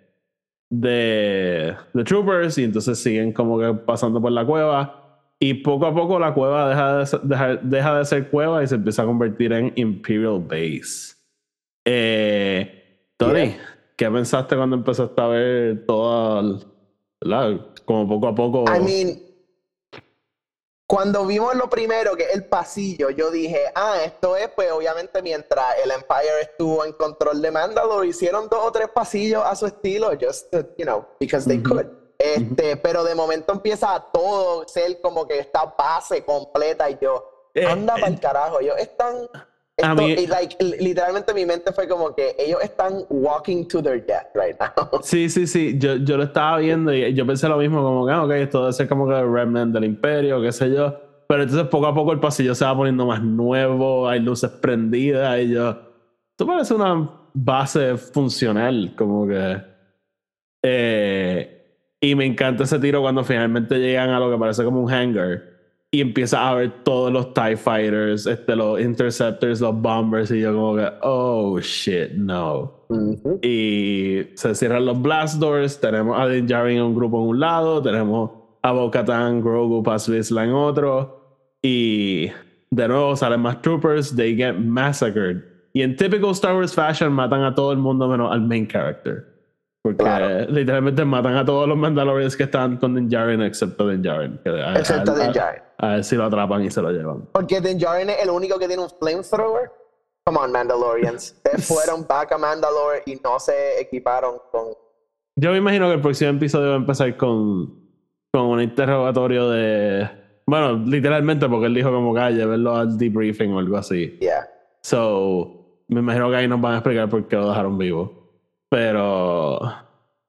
de, de Troopers y entonces siguen como que pasando por la cueva. Y poco a poco la cueva deja de, ser- deja, deja de ser cueva y se empieza a convertir en Imperial Base. Eh, Tony, Yeah. ¿qué pensaste cuando empezaste a ver todo, el- ¿verdad? como poco a poco? I mean, cuando vimos lo primero, que es el pasillo, yo dije, ah, esto es, pues obviamente mientras el Empire estuvo en control de Mandalore, hicieron dos o tres pasillos a su estilo, just, you know, because they could. Este, Pero de momento empieza a todo ser como que esta base completa y yo, Eh, anda eh, para el carajo, ellos están... A esto- mí- y, like, li- literalmente mi mente fue como que ellos están walking to their death right now. Sí, sí, sí. Yo, yo lo estaba viendo y yo pensé lo mismo, como que, ah, ok, esto debe ser como que el remnant del imperio, qué sé yo. Pero entonces poco a poco el pasillo se va poniendo más nuevo, hay luces prendidas y yo. Esto parece una base funcional, como que. Eh, y me encanta ese tiro cuando finalmente llegan a lo que parece como un hangar y empieza a ver todos los TIE Fighters, este, los Interceptors, los Bombers, y yo, como que, oh shit, no. Ujú. Y se cierran los blast doors. Tenemos a Din Djarin en un grupo en un lado. Tenemos a Bo-Katan, Grogu, Paz Vizsla en otro. Y de nuevo salen más troopers. They get massacred. Y en typical Star Wars fashion matan a todo el mundo menos al main character. Porque Claro. literalmente matan a todos los Mandalorians que están con Din Djarin excepto Din Djarin. que Excepto a- Din Djarin. A ver si lo atrapan y se lo llevan. Porque Din Djarin es el único que tiene un flamethrower. Come on, Mandalorians. Ustedes fueron back a Mandalore y no se equiparon con. Yo me imagino que el próximo episodio va a empezar con, con un interrogatorio de. Bueno, literalmente, porque él dijo como que "Ah, llevarlo al debriefing o algo así. Yeah. So, me imagino que ahí nos van a explicar por qué lo dejaron vivo. Pero.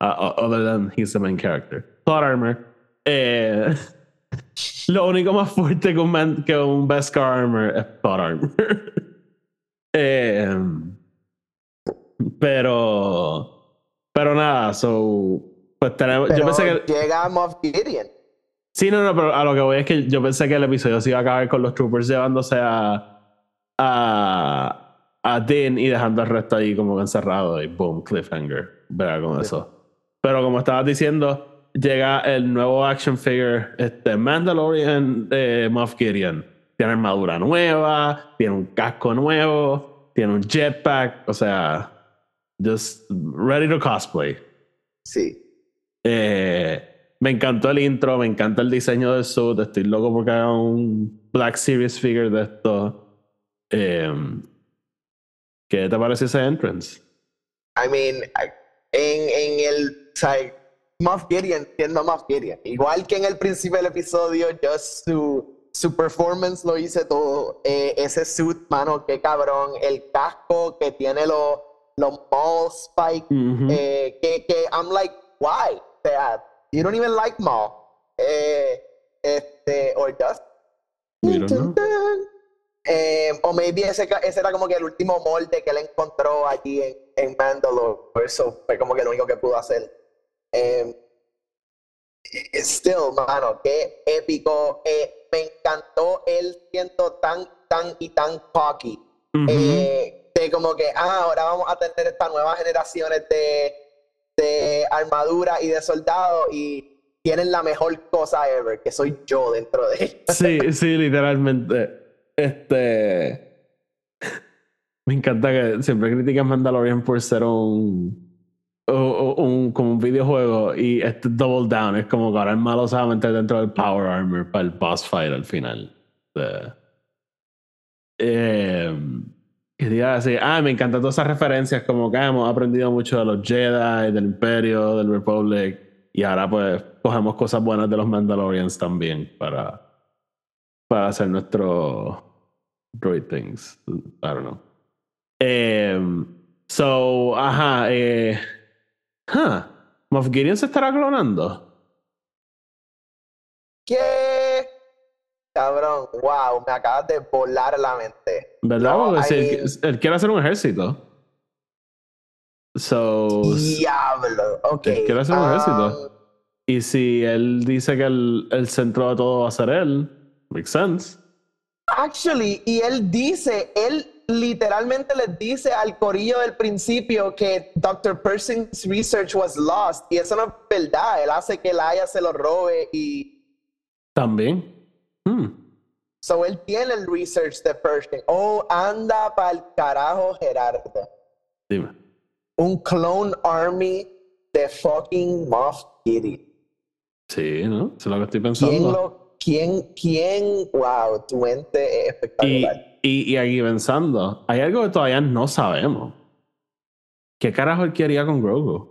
uh, other than he's the main character. Thought Armor. Eh, lo único más fuerte que un, man- que un Beskar Armor es Thought Armor. Eh, pero. Pero nada, so. Pues tenemos. Pero yo pensé que. llega Moff Gideon. Sí, no, no, pero a lo que voy es que yo pensé que el episodio se iba a acabar con los troopers llevándose a. a. a Din y dejando el resto ahí como encerrado y boom, cliffhanger. Verá con eso. Pero como estabas diciendo, llega el nuevo action figure, este Mandalorian de Moff Gideon. Tiene armadura nueva, tiene un casco nuevo, tiene un jetpack, o sea, just ready to cosplay. Sí. Eh, me encantó el intro, me encanta el diseño del suit. Estoy loco porque haga un Black Series figure de esto. Eh, ¿Qué te parece ese entrance? I mean, en, en el. Sea, Moff Gideon siendo Moff Gideon. Igual que en el principio del episodio, just su, su performance lo hice todo. Eh, ese suit, mano, qué cabrón. El casco que tiene los los Maul spikes. Ujú. eh, que, que I'm like, why? O sea, you don't even like Maul. Eh, este, or just. Eh, o maybe ese, ese era como que el último molde que él encontró allí en, en Mandalore. Eso fue como que lo único que pudo hacer. Eh, eh, still, mano, qué épico. Eh, me encantó él siendo tan, tan y tan cocky. Eh, de como que, ah, ahora vamos a tener estas nuevas generaciones de, de armadura y de soldados y tienen la mejor cosa ever, que soy yo dentro de ellos. Sí, sí, literalmente. Este. Me encanta que siempre critican Mandalorian por ser un. O- un como un videojuego y este Double Down es como que ahora el malo se va a meter dentro del Power Armor para el boss fight al final. De- Eh, quería decir, ah, me encantan todas esas referencias, como que ah, hemos aprendido mucho de los Jedi, del Imperio, del Republic, y ahora pues cogemos cosas buenas de los Mandalorians también para, para hacer nuestro droid things. I don't know. Em, so, ajá, eh, huh, Moff Gideon se estará clonando. ¿Qué? Cabrón, wow, me acabas de volar la mente. ¿Verdad? No, Porque I él, quiere hacer un ejército. So, Diablo, ok. Él quiere hacer un um, ejército. y si él dice que el, el centro de todo va a ser él, makes sense. Actually, y él dice, él literalmente les dice al corillo del principio que Dr. Persing's research was lost. Y eso no es verdad. Él hace que Laia se lo robe y. También. Hmm. So él tiene el research de Pershing. Oh, anda pa'l carajo, Gerardo. Dime. Un clone army de fucking Moff Gideon. Sí, ¿no? Eso es lo que estoy ¿Quién pensando. lo, ¿quién, quién, wow, tu mente es espectacular. y, y aquí pensando, hay algo que todavía no sabemos. ¿Qué carajo él quería con Grogu?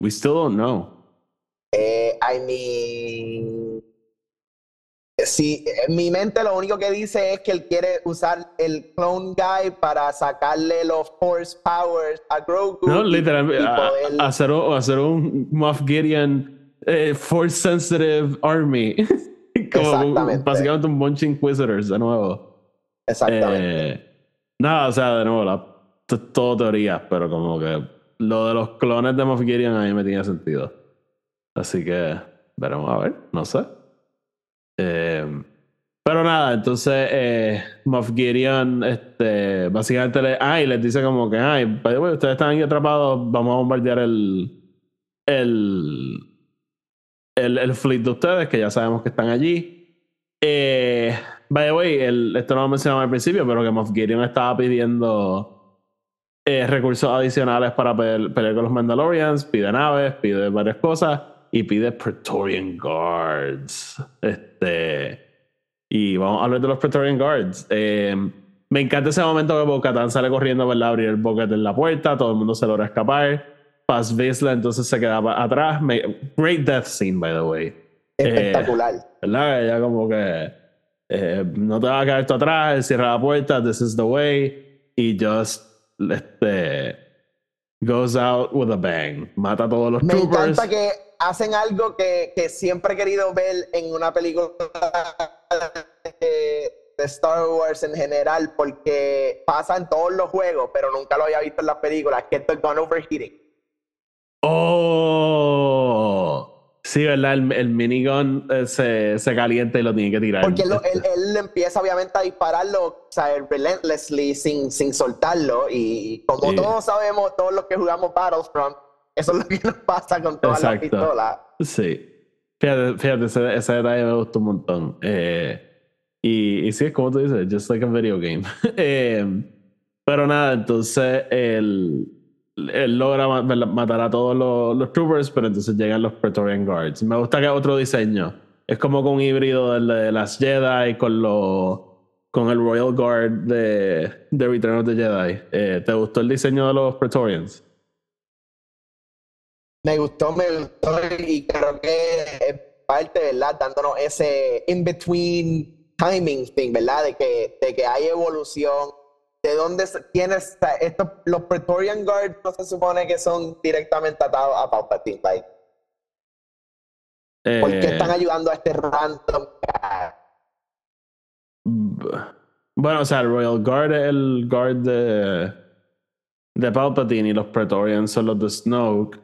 We still don't know. Eh, I mean, sí, en mi mente lo único que dice es que él quiere usar el clone guy para sacarle los force powers a Grogu. No, literalmente, poder- hacer, un- hacer un Moff Gideon eh, Force Sensitive Army. Como Exactamente. básicamente un bunch of Inquisitors de nuevo. Exactamente. Eh, nada, o sea, de nuevo, la- todo teorías, pero como que lo de los clones de Moff Gideon a mí me tiene sentido. Así que veremos a ver, no sé. Eh, pero nada, entonces eh, Moff Gideon, este, básicamente le, ay, les dice como que, ay, way, ustedes están aquí atrapados, vamos a bombardear el, el, el, el fleet de ustedes, que ya sabemos que están allí. Eh, by the way, el, esto no lo mencionamos al principio, pero que Moff Gideon estaba pidiendo eh, recursos adicionales para pelear, con los Mandalorians, pide naves, pide varias cosas y pide Praetorian Guards. Este. Y vamos a hablar de los Praetorian Guards. Eh, me encanta ese momento que Bo-Katan sale corriendo, ¿verdad? Abrir el bucket en la puerta, todo el mundo se logra escapar. Paz Vizsla entonces se queda atrás. Me- great death scene, by the way. Espectacular. ¿Verdad? Ella como que eh, no te va a quedar esto atrás, cierra la puerta, this is the way, y just este, goes out with a bang. Mata a todos los Me troopers. encanta que hacen algo que, que siempre he querido ver en una película de, de Star Wars en general, porque pasa en todos los juegos, pero nunca lo había visto en las películas, que es el gun overheating. Oh, sí, ¿verdad? El, el minigun eh, se, se calienta y lo tiene que tirar. Porque lo- Este, él, él empieza obviamente a dispararlo, o sea, relentlessly, sin, sin soltarlo, y como todos sabemos, todos los que jugamos Battlefront, eso es lo que nos pasa con todas las Exacto. pistolas. Sí. Fíjate, fíjate ese, ese detalle me gustó un montón. Eh, y, y sí, es como tú dices, just like a video game. Eh, pero nada, entonces él, él logra matar a todos los, los troopers, pero entonces llegan los Praetorian Guards. Me gusta que otro diseño. Es como con un híbrido del de las Jedi con los con el Royal Guard de, de Return of the Jedi. Eh, ¿Te gustó el diseño de los Praetorians? Me gustó, me gustó y creo que es parte, ¿verdad? Dándonos ese in-between timing thing, ¿verdad? De que, de que hay evolución. ¿De dónde se- tienes estos, los Praetorian Guards no se supone que son directamente atados a Palpatine? Like, ¿Por qué Eh, están ayudando a este random Bueno, o sea, el Royal Guard es el guard de, de Palpatine y los Praetorians son los de Snoke.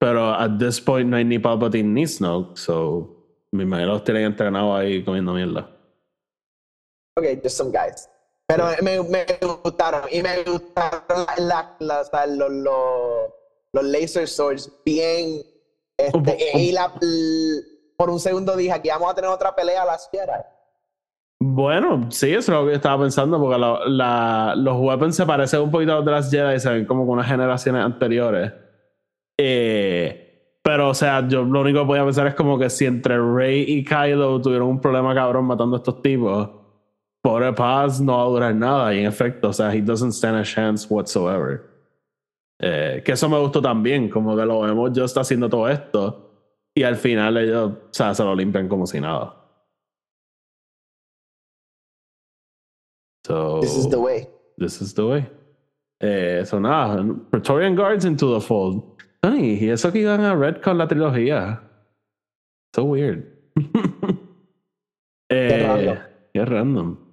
Pero at this point no hay ni Palpatine ni Snoke, so me imagino los tienen entrenados ahí comiendo mierda. Ok, just some guys. Pero me, me gustaron. Y me gustaron la- los, los, los laser swords bien. Este, y la, por un segundo dije, aquí vamos a tener otra pelea a las Jedi. Bueno, sí, eso es lo que estaba pensando, porque los weapons se parecen un poquito a los de las Jedi, se ven como con unas generaciones anteriores. Eh, pero, o sea, yo lo único que podía pensar es como que si entre Rey y Kylo tuvieron un problema cabrón matando a estos tipos, pobre Paz no va a durar nada. Y en efecto, o sea, he doesn't stand a chance whatsoever. Eh, que eso me gustó también, como que lo vemos yo está haciendo todo esto y al final ellos, o sea, se lo limpian como si nada. So, This is the way. This is the way. Eh, so nada, Praetorian Guards into the fold. Tony, y eso que iban a Redcon la trilogía. So weird. eh, random. Qué random.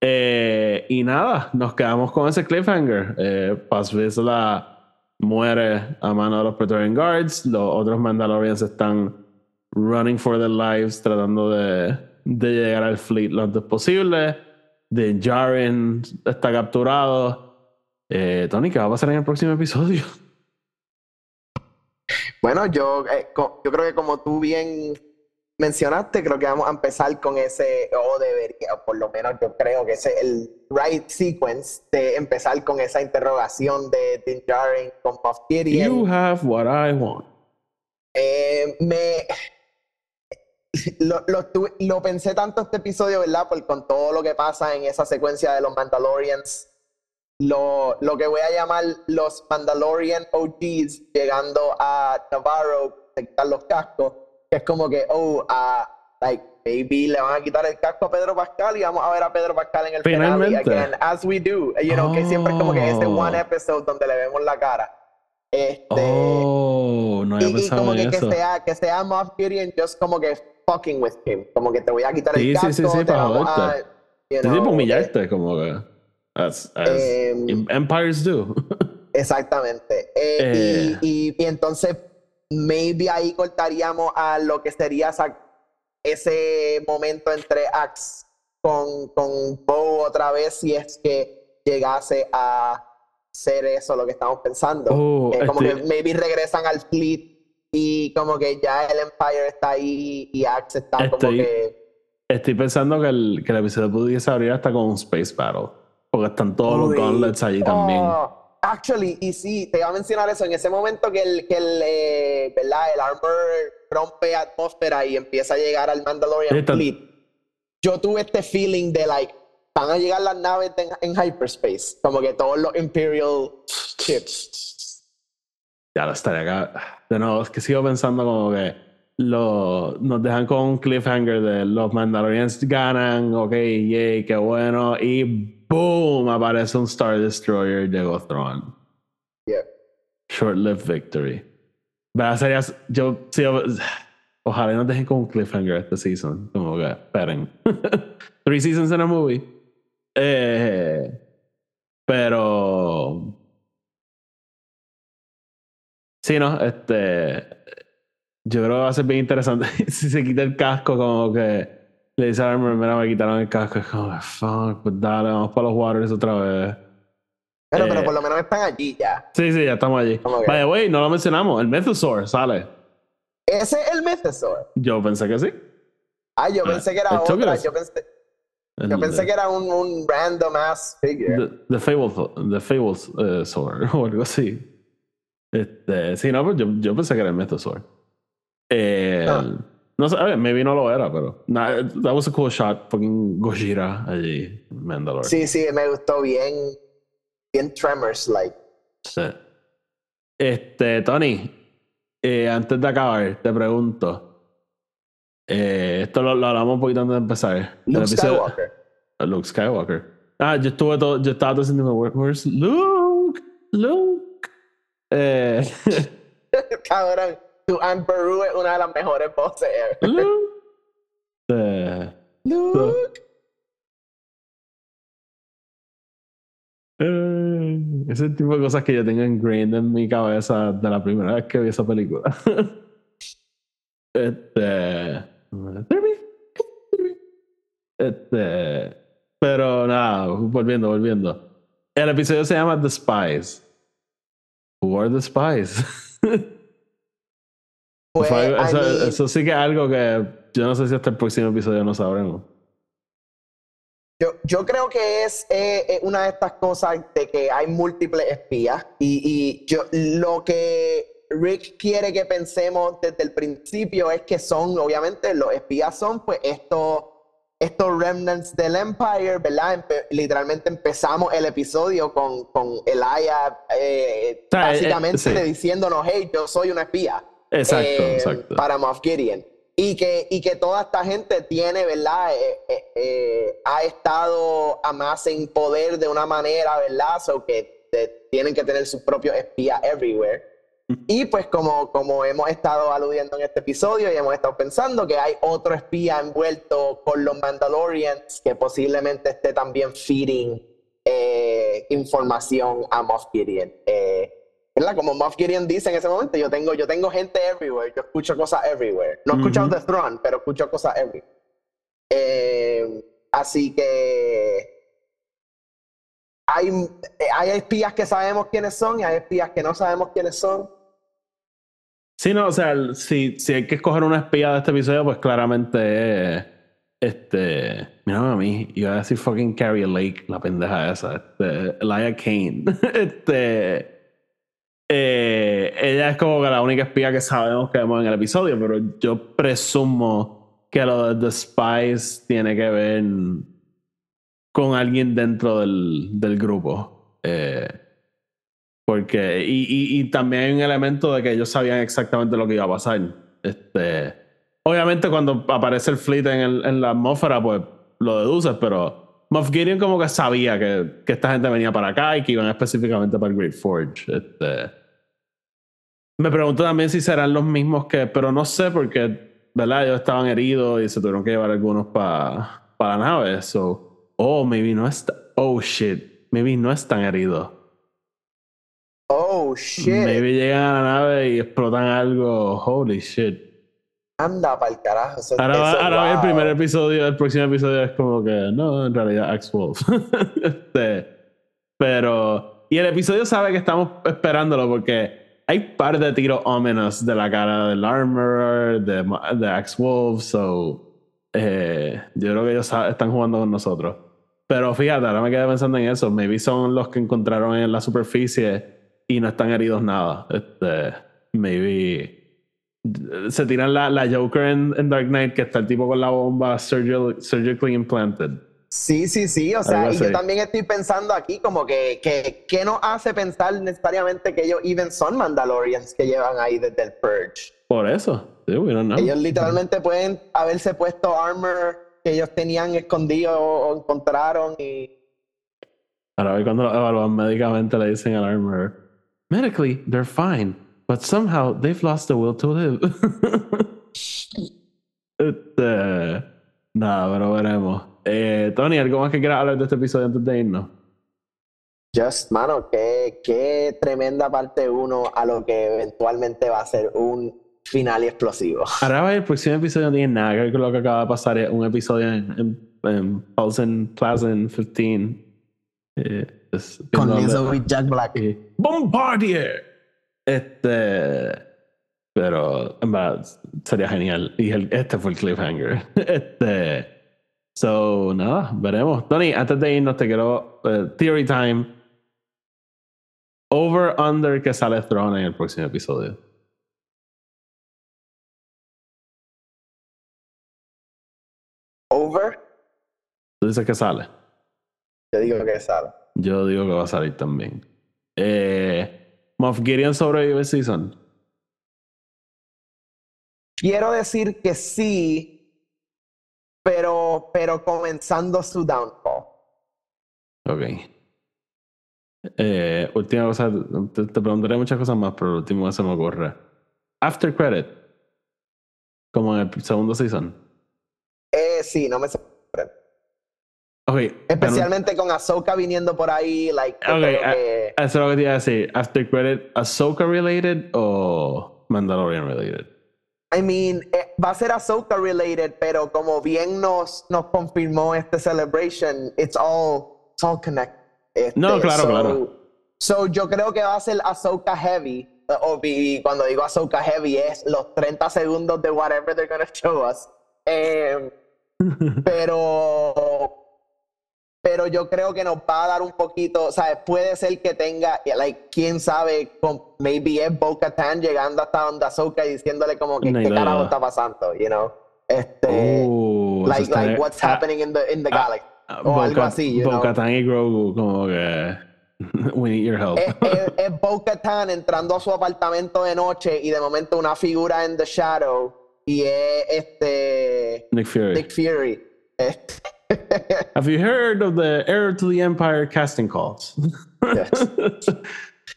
Eh, y nada, nos quedamos con ese cliffhanger. Eh, Paz Vizsla muere a mano de los Praetorian Guards. Los otros Mandalorians están running for their lives, tratando de, de llegar al fleet lo antes posible. De Jaren está capturado. Eh, Tony, ¿qué va a pasar en el próximo episodio? Bueno, yo, eh, yo creo que como tú bien mencionaste, creo que vamos a empezar con ese, o debería, por lo menos yo creo que ese es el right sequence de empezar con esa interrogación de Din Djarin con Moff Gideon. You have what I want. Eh, me lo, lo, lo pensé tanto este episodio, ¿verdad? Por, con todo lo que pasa en esa secuencia de los Mandalorians. Lo, lo que voy a llamar los Mandalorian OGs llegando a Navarro, se quitan los cascos, es como que, oh, ah, like, maybe le van a quitar el casco a Pedro Pascal y vamos a ver a Pedro Pascal en el Finalmente. again, as we do. You know, que siempre es como que ese Oh. one episode donde le vemos la cara. Este, Oh, no había y, y pensado como en que, eso. que sea que sea Moff Gideon just como que fucking with him como que te voy a quitar Sí, el sí, casco sí, sí, te para joderte. you Sí, know, tipo eh, humillarte, como que. As, as Em, empires do. exactamente Eh, Eh. y, y, y entonces maybe ahí cortaríamos a lo que sería esa- ese momento entre Axe con, con Bo otra vez si es que llegase a ser eso lo que estamos pensando Oh, Eh, como este- que maybe regresan al fleet y como que ya el Empire está ahí y Axe está como Estoy- que Estoy pensando que el, que el episodio pudiese abrir hasta con un Space Battle. Porque están todos los gauntlets allí también. Actually, y sí, te iba a mencionar eso, en ese momento que el, que el, eh, ¿verdad? el armor rompe atmósfera y empieza a llegar al Mandalorian Fleet, yo tuve este feeling de, like, van a llegar las naves en, en hyperspace, como que todos los Imperial ships. Ya lo estaría acá. De nuevo, es que sigo pensando como que lo, nos dejan con un cliffhanger de los Mandalorians ganan, ok, yay, qué bueno. Y boom, aparece un Star Destroyer de Gothron. Yeah. Short-lived victory. ¿Verdad? Sería, yo, sí, ojalá nos dejen con un cliffhanger este season. Como que, esperen. Three seasons in a movie. Eh, pero. Sí, no, este. Yo creo que va a ser bien interesante si se quita el casco, como que le dice a Armor, mira, me quitaron el casco. Es como, fuck, pues dale, vamos para los Waters otra vez. Pero, Eh, pero por lo menos están allí ya. Sí, sí, ya estamos allí. By the way, no lo mencionamos. El Mythosaur sale. Ese es el Mythosaur. Yo pensé que sí. Ah, yo Ah, pensé que era otra. Yo pensé, El- yo pensé que era un, un random ass figure. The, the Fables, the Fables eh, Sword o algo así. Este, sí, no, pues yo, yo pensé que era el Mythosaur. Eh, Ah. No sé, a ver, maybe no lo era, pero. nah, that was a cool shot. Fucking Gojira allí, Mandalore. Sí, sí, me gustó bien. Bien Tremors, like. Sí. Este, Tony, eh, antes de acabar, te pregunto. eh, esto lo, lo hablamos un poquito antes de empezar. Luke episodio- Skywalker. Luke Skywalker. Ah, yo estuve todo, yo estaba todo "Where- where's Luke? Luke. Eh, Cabrón, tu Aunt Beru es una de las mejores voces ever. Luke. Eh, Luke. eh, ese tipo de cosas que yo tengo ingrained en mi cabeza de la primera vez que vi esa película. este. Este. Pero nada, volviendo, volviendo. El episodio se llama The Spies. Who are the Spies? Pues, eso, eso sí que es algo que yo no sé si hasta el próximo episodio no sabremos. yo, yo creo que es eh, eh, una de estas cosas de que hay múltiples espías y, y yo lo que Rick quiere que pensemos desde el principio es que son, obviamente, los espías son pues estos estos remnants del Empire, ¿verdad? Empe- literalmente empezamos el episodio con, con Elia eh, sea, eh, básicamente sí. diciéndonos, hey, yo soy una espía. Exacto, eh, exacto. Para Moff Gideon. Y que, y que toda esta gente tiene, ¿verdad? Eh, eh, eh, ha estado a más en poder de una manera, ¿verdad? So que eh, tienen que tener sus propios espías everywhere. Y pues como, como hemos estado aludiendo en este episodio y hemos estado pensando que hay otro espía envuelto con los Mandalorians que posiblemente esté también feeding eh, información a Moff Gideon. Eh, ¿verdad? Como Moff Gideon dice en ese momento, yo tengo, yo tengo gente everywhere, yo escucho cosas everywhere. No he escuchado. The Throne, pero escucho cosas everywhere. Eh, así que hay, eh, hay espías que sabemos quiénes son y hay espías que no sabemos quiénes son. Sí, no, o sea, el- si, si hay que escoger una espía de este episodio, pues claramente es, este. Mira a mí, iba a decir fucking Carrie Lake, la pendeja esa. Este, Elia Kane. este. Eh, ella es como que la única espía que sabemos que vemos en el episodio, pero yo presumo que lo de The Spies tiene que ver con alguien dentro del, del grupo. Eh, porque, y, y, y, también hay un elemento de que ellos sabían exactamente lo que iba a pasar. Este, obviamente, cuando aparece el fleet en, el, en la atmósfera, pues lo deduces, pero Moff Gideon como que sabía que, que, esta gente venía para acá y que iban específicamente para el Great Forge. Este, me pregunto también si serán los mismos que, pero no sé porque, ¿verdad? Ellos estaban heridos y se tuvieron que llevar algunos para pa la nave. So, oh, maybe no está. Oh shit, maybe no están heridos. Oh shit. Maybe llegan a la nave y explotan algo. Holy shit. Anda para el carajo. Eso, ahora eso, ahora wow. el primer episodio, el próximo episodio es como que no, en realidad X-Wolf. este, pero. Y el episodio sabe que estamos esperándolo porque hay par de tiros ominous de la cara del Armorer, de, de X-Wolf, so. Eh, yo creo que ellos están jugando con nosotros. Pero fíjate, ahora me quedé pensando en eso. Maybe son los que encontraron en la superficie y no están heridos nada. Este, maybe se tiran la, la Joker en, en, Dark Knight, que está el tipo con la bomba surgical, surgically implanted. Sí, sí, sí. O sea, y yo también estoy pensando aquí como que, que, que nos hace pensar necesariamente que ellos even son Mandalorians que llevan ahí desde el Purge. Por eso. Sí, we don't know. Ellos literalmente pueden haberse puesto armor que ellos tenían escondido o, encontraron y... Ahora cuando lo evalúan médicamente le dicen al armor, medically, they're fine. But somehow they've lost the will to live. este, nada, pero veremos. Eh, Tony, ¿algo más que quieras hablar de este episodio antes de irnos? Just, mano, qué, qué tremenda parte uno a lo que eventualmente va a ser un final y explosivo. Ahora el próximo episodio no tiene nada que ver con lo que acaba de pasar. Es un episodio en, en, en Pleasant, Pleasant 15. Eh, con Lizzo y Jack Black. Eh, Bombardier. Este. Pero en verdad sería genial. Y el, este fue el cliffhanger. Este. So, nada, veremos. Tony, antes de irnos, te quiero. Uh, theory time. Over, under que sale Throne en el próximo episodio. Over. Tú dices que sale. Yo digo que sale. Yo digo que va a salir también. Eh. Moff Gideon sobrevive season? Quiero decir que sí, pero, pero comenzando su downfall. Ok. Eh, última cosa, te, te, preguntaré muchas cosas más, pero lo último que se me ocurre. After credit, como en el segundo season. Eh, sí, no me. Okay, Especialmente pero, con Ahsoka viniendo por ahí, like. Okay, que... Eso es lo que te iba a decir. After credit, Ahsoka related o Mandalorian related? I mean, eh, va a ser Ahsoka related, pero como bien nos, nos confirmó este celebration, it's all, it's all connected. Este, no, claro, so, claro. So yo creo que va a ser Ahsoka heavy. O, y cuando digo Ahsoka heavy es los 30 segundos de whatever they're gonna show us. Eh, pero pero yo creo que nos va a dar un poquito, o sea, puede ser que tenga, like, quién sabe, maybe es Bo-Katan llegando hasta donde Ahsoka y diciéndole como que No, qué no, carajo está pasando, you know? Este, Uh, like, like what's ah, happening in the, in the ah, galaxy. ah, o algo así, you know? Bo-Katan y Grogu, como que. We need your help. es, es, es Bo-Katan entrando a su apartamento de noche y de momento una figura en The Shadow y es este Nick Fury. Nick Fury. Este, Have you heard of the Heir to the Empire casting calls?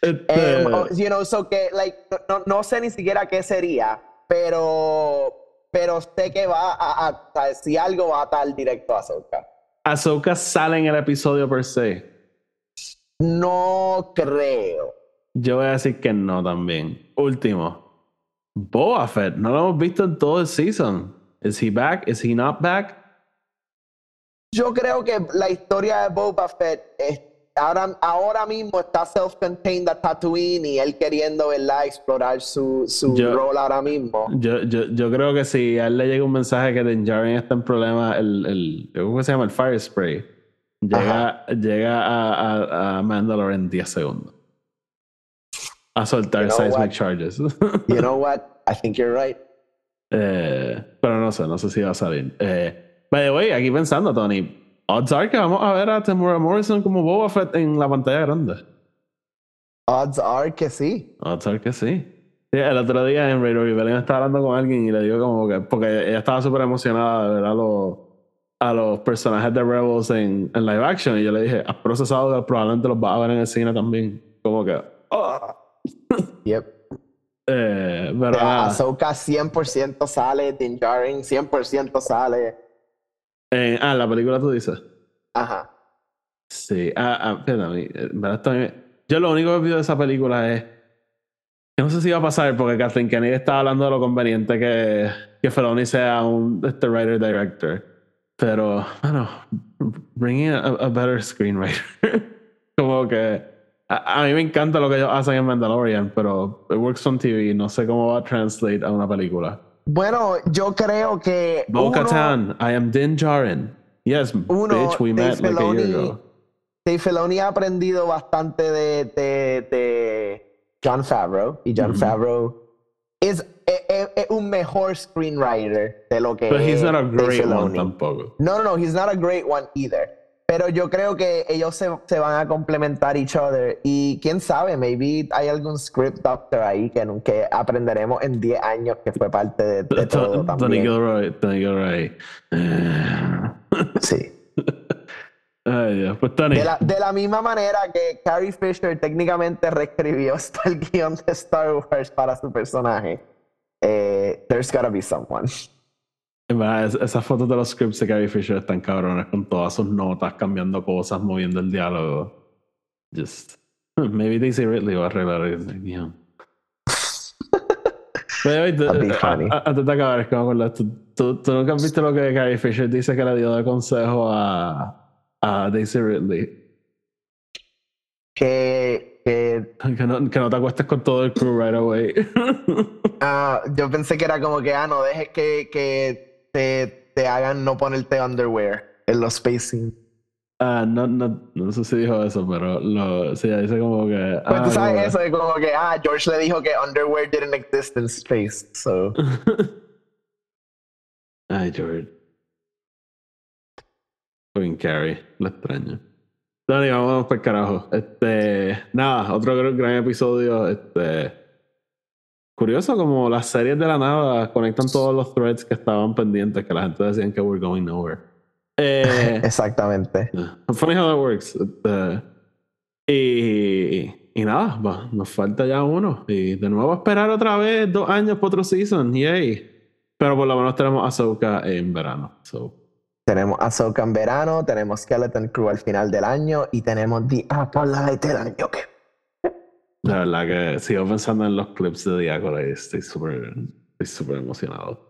Em, eh, o- oh, you know, so que, like, no, no, sé ni siquiera qué sería, pero, pero sé que va a, a- sea, si algo va a estar directo a Ahsoka. Ahsoka sale en el episodio per se. No creo. Yo voy a decir que no también. Último. Boba Fett. No lo hemos visto en todo el season. Is he back? Is he not back? Yo creo que la historia de Boba Fett es- ahora, ahora mismo está self-contained a Tatooine y él queriendo, ¿verdad?, explorar su, su Yo- rol ahora mismo. Yo, yo, yo creo que si a él le llega un mensaje que Din Djarin está en problema, el, el, ¿cómo se llama? El Fire Spray. Llega, llega a, a, a Mandalore en 10 segundos. A soltar You know seismic what? charges. You know what? I think you're right. Eh, pero no sé, no sé si va a salir. Eh, by the way, aquí pensando, Tony, odds are que vamos a ver a Tamura Morrison como Boba Fett en la pantalla grande. Odds are que sí. Odds are que sí. Sí, el otro día en Radio Rebellion estaba hablando con alguien y le digo como que, porque ella estaba súper emocionada de ver a los, a los personajes de Rebels en, en live action y yo le dije, has procesado que probablemente los vas a ver en el cine también. Como que, oh. Yep. Eh, pero Ya, nada. Ahsoka 100% sale, Din Djarin 100% sale. Eh, ah, la película tú dices. Ajá. Sí, ah, ah, mí, eh, yo lo único que pido de esa película es no sé si va a pasar porque Kathleen Kennedy estaba hablando de lo conveniente que, que Feloni sea un este writer director. Pero, bueno, bring in a, a better screenwriter. Como que a, a mí me encanta lo que ellos hacen en Mandalorian, pero it works on TV. No sé cómo va a translate a una película. Bueno, yo creo que. Bo Katan, I am Din Djarin. Yes, Uno, bitch, we Dave met like a year Filoni- ago. Dave Filoni ha aprendido bastante de, de, de John Favreau. Y John Ujú. Favreau es, es- es- es un mejor screenwriter de lo que But he's es not a great one Filoni. tampoco. No, no, no, he's not a great one either. Pero yo creo que ellos se, se van a complementar each other. Y quién sabe, maybe hay algún script doctor ahí que, que aprenderemos en 10 años que fue parte de, de todo Tony también. Gilroy, Tony Gilroy. Sí. Ay. Pues Tony, De la, de la misma manera que Carrie Fisher técnicamente reescribió hasta el guion de Star Wars para su personaje. eh, there's gotta be someone. Esas fotos de los scripts de Carrie Fisher están cabrones con todas sus notas, cambiando cosas, moviendo el diálogo. Just. Maybe Daisy Ridley va a arreglar el guion. A- Antes de acabar, es que me acuerdo, ¿tú, tú, tú nunca has visto lo que Carrie Fisher dice que le dio de consejo a, a Daisy Ridley? Que, que Que no, que no te acuestes con todo el crew right away. ah, yo pensé que era como que, ah, no dejes que, que te, te hagan no ponerte underwear en los spacing. Ah, no, no, no sé si dijo eso, pero lo, sí, dice como que. Pues ah, tú sabes eso de como que, ah, George le dijo que underwear didn't exist in space. So, Ay, George. Fucking Carrie, lo extraño. Dani, vamos para el carajo. Este, nada, otro gran episodio. Este, curioso como las series de la nada conectan todos los threads que estaban pendientes, que la gente decía que we're going nowhere. Eh, exactamente. Funny how that works. Este, y, y nada, nos falta ya uno. Y de nuevo esperar otra vez dos años por otro season. Yay. Pero por lo menos tenemos Ahsoka en verano. So, Tenemos Ahsoka en verano, tenemos Skeleton Crew al final del año y tenemos The Acolyte el año que la verdad que sigo pensando en los clips de Diácono y estoy súper estoy súper emocionado.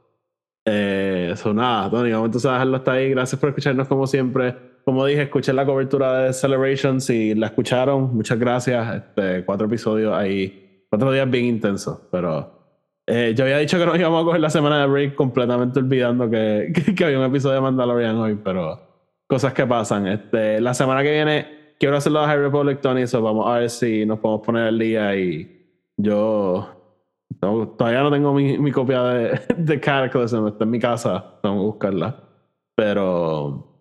Eh, so nada, Tony, vamos entonces a dejarlo hasta ahí. Gracias por escucharnos como siempre. Como dije, escuché la cobertura de Celebration. Si la escucharon, muchas gracias. Este, cuatro episodios ahí, cuatro días bien intensos. Pero eh, yo había dicho que nos íbamos a coger la semana de break completamente olvidando que, que, que había un episodio de Mandalorian hoy, pero cosas que pasan. Este, la semana que viene quiero hacerlo de High Republic, Tony, so vamos a ver si nos podemos poner al día y yo no, todavía no tengo mi, mi copia de, de Cataclysm, está en mi casa, tengo que buscarla. Pero,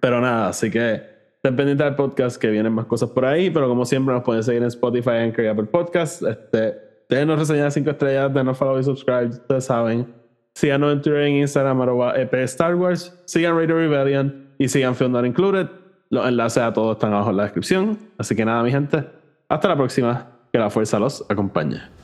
pero nada, así que estén pendientes del podcast que vienen más cosas por ahí, pero como siempre nos pueden seguir en Spotify, Anchor y Apple Podcast. Este, déjenos reseñar 5 estrellas, denos follow y subscribe, ustedes saben. Síganos en Twitter e Instagram, arroba EP Star Wars. Sigan Radio Rebellion y sigan Film Not Included. Los enlaces a todos están abajo en la descripción. Así que nada, mi gente. Hasta la próxima. Que la fuerza los acompañe.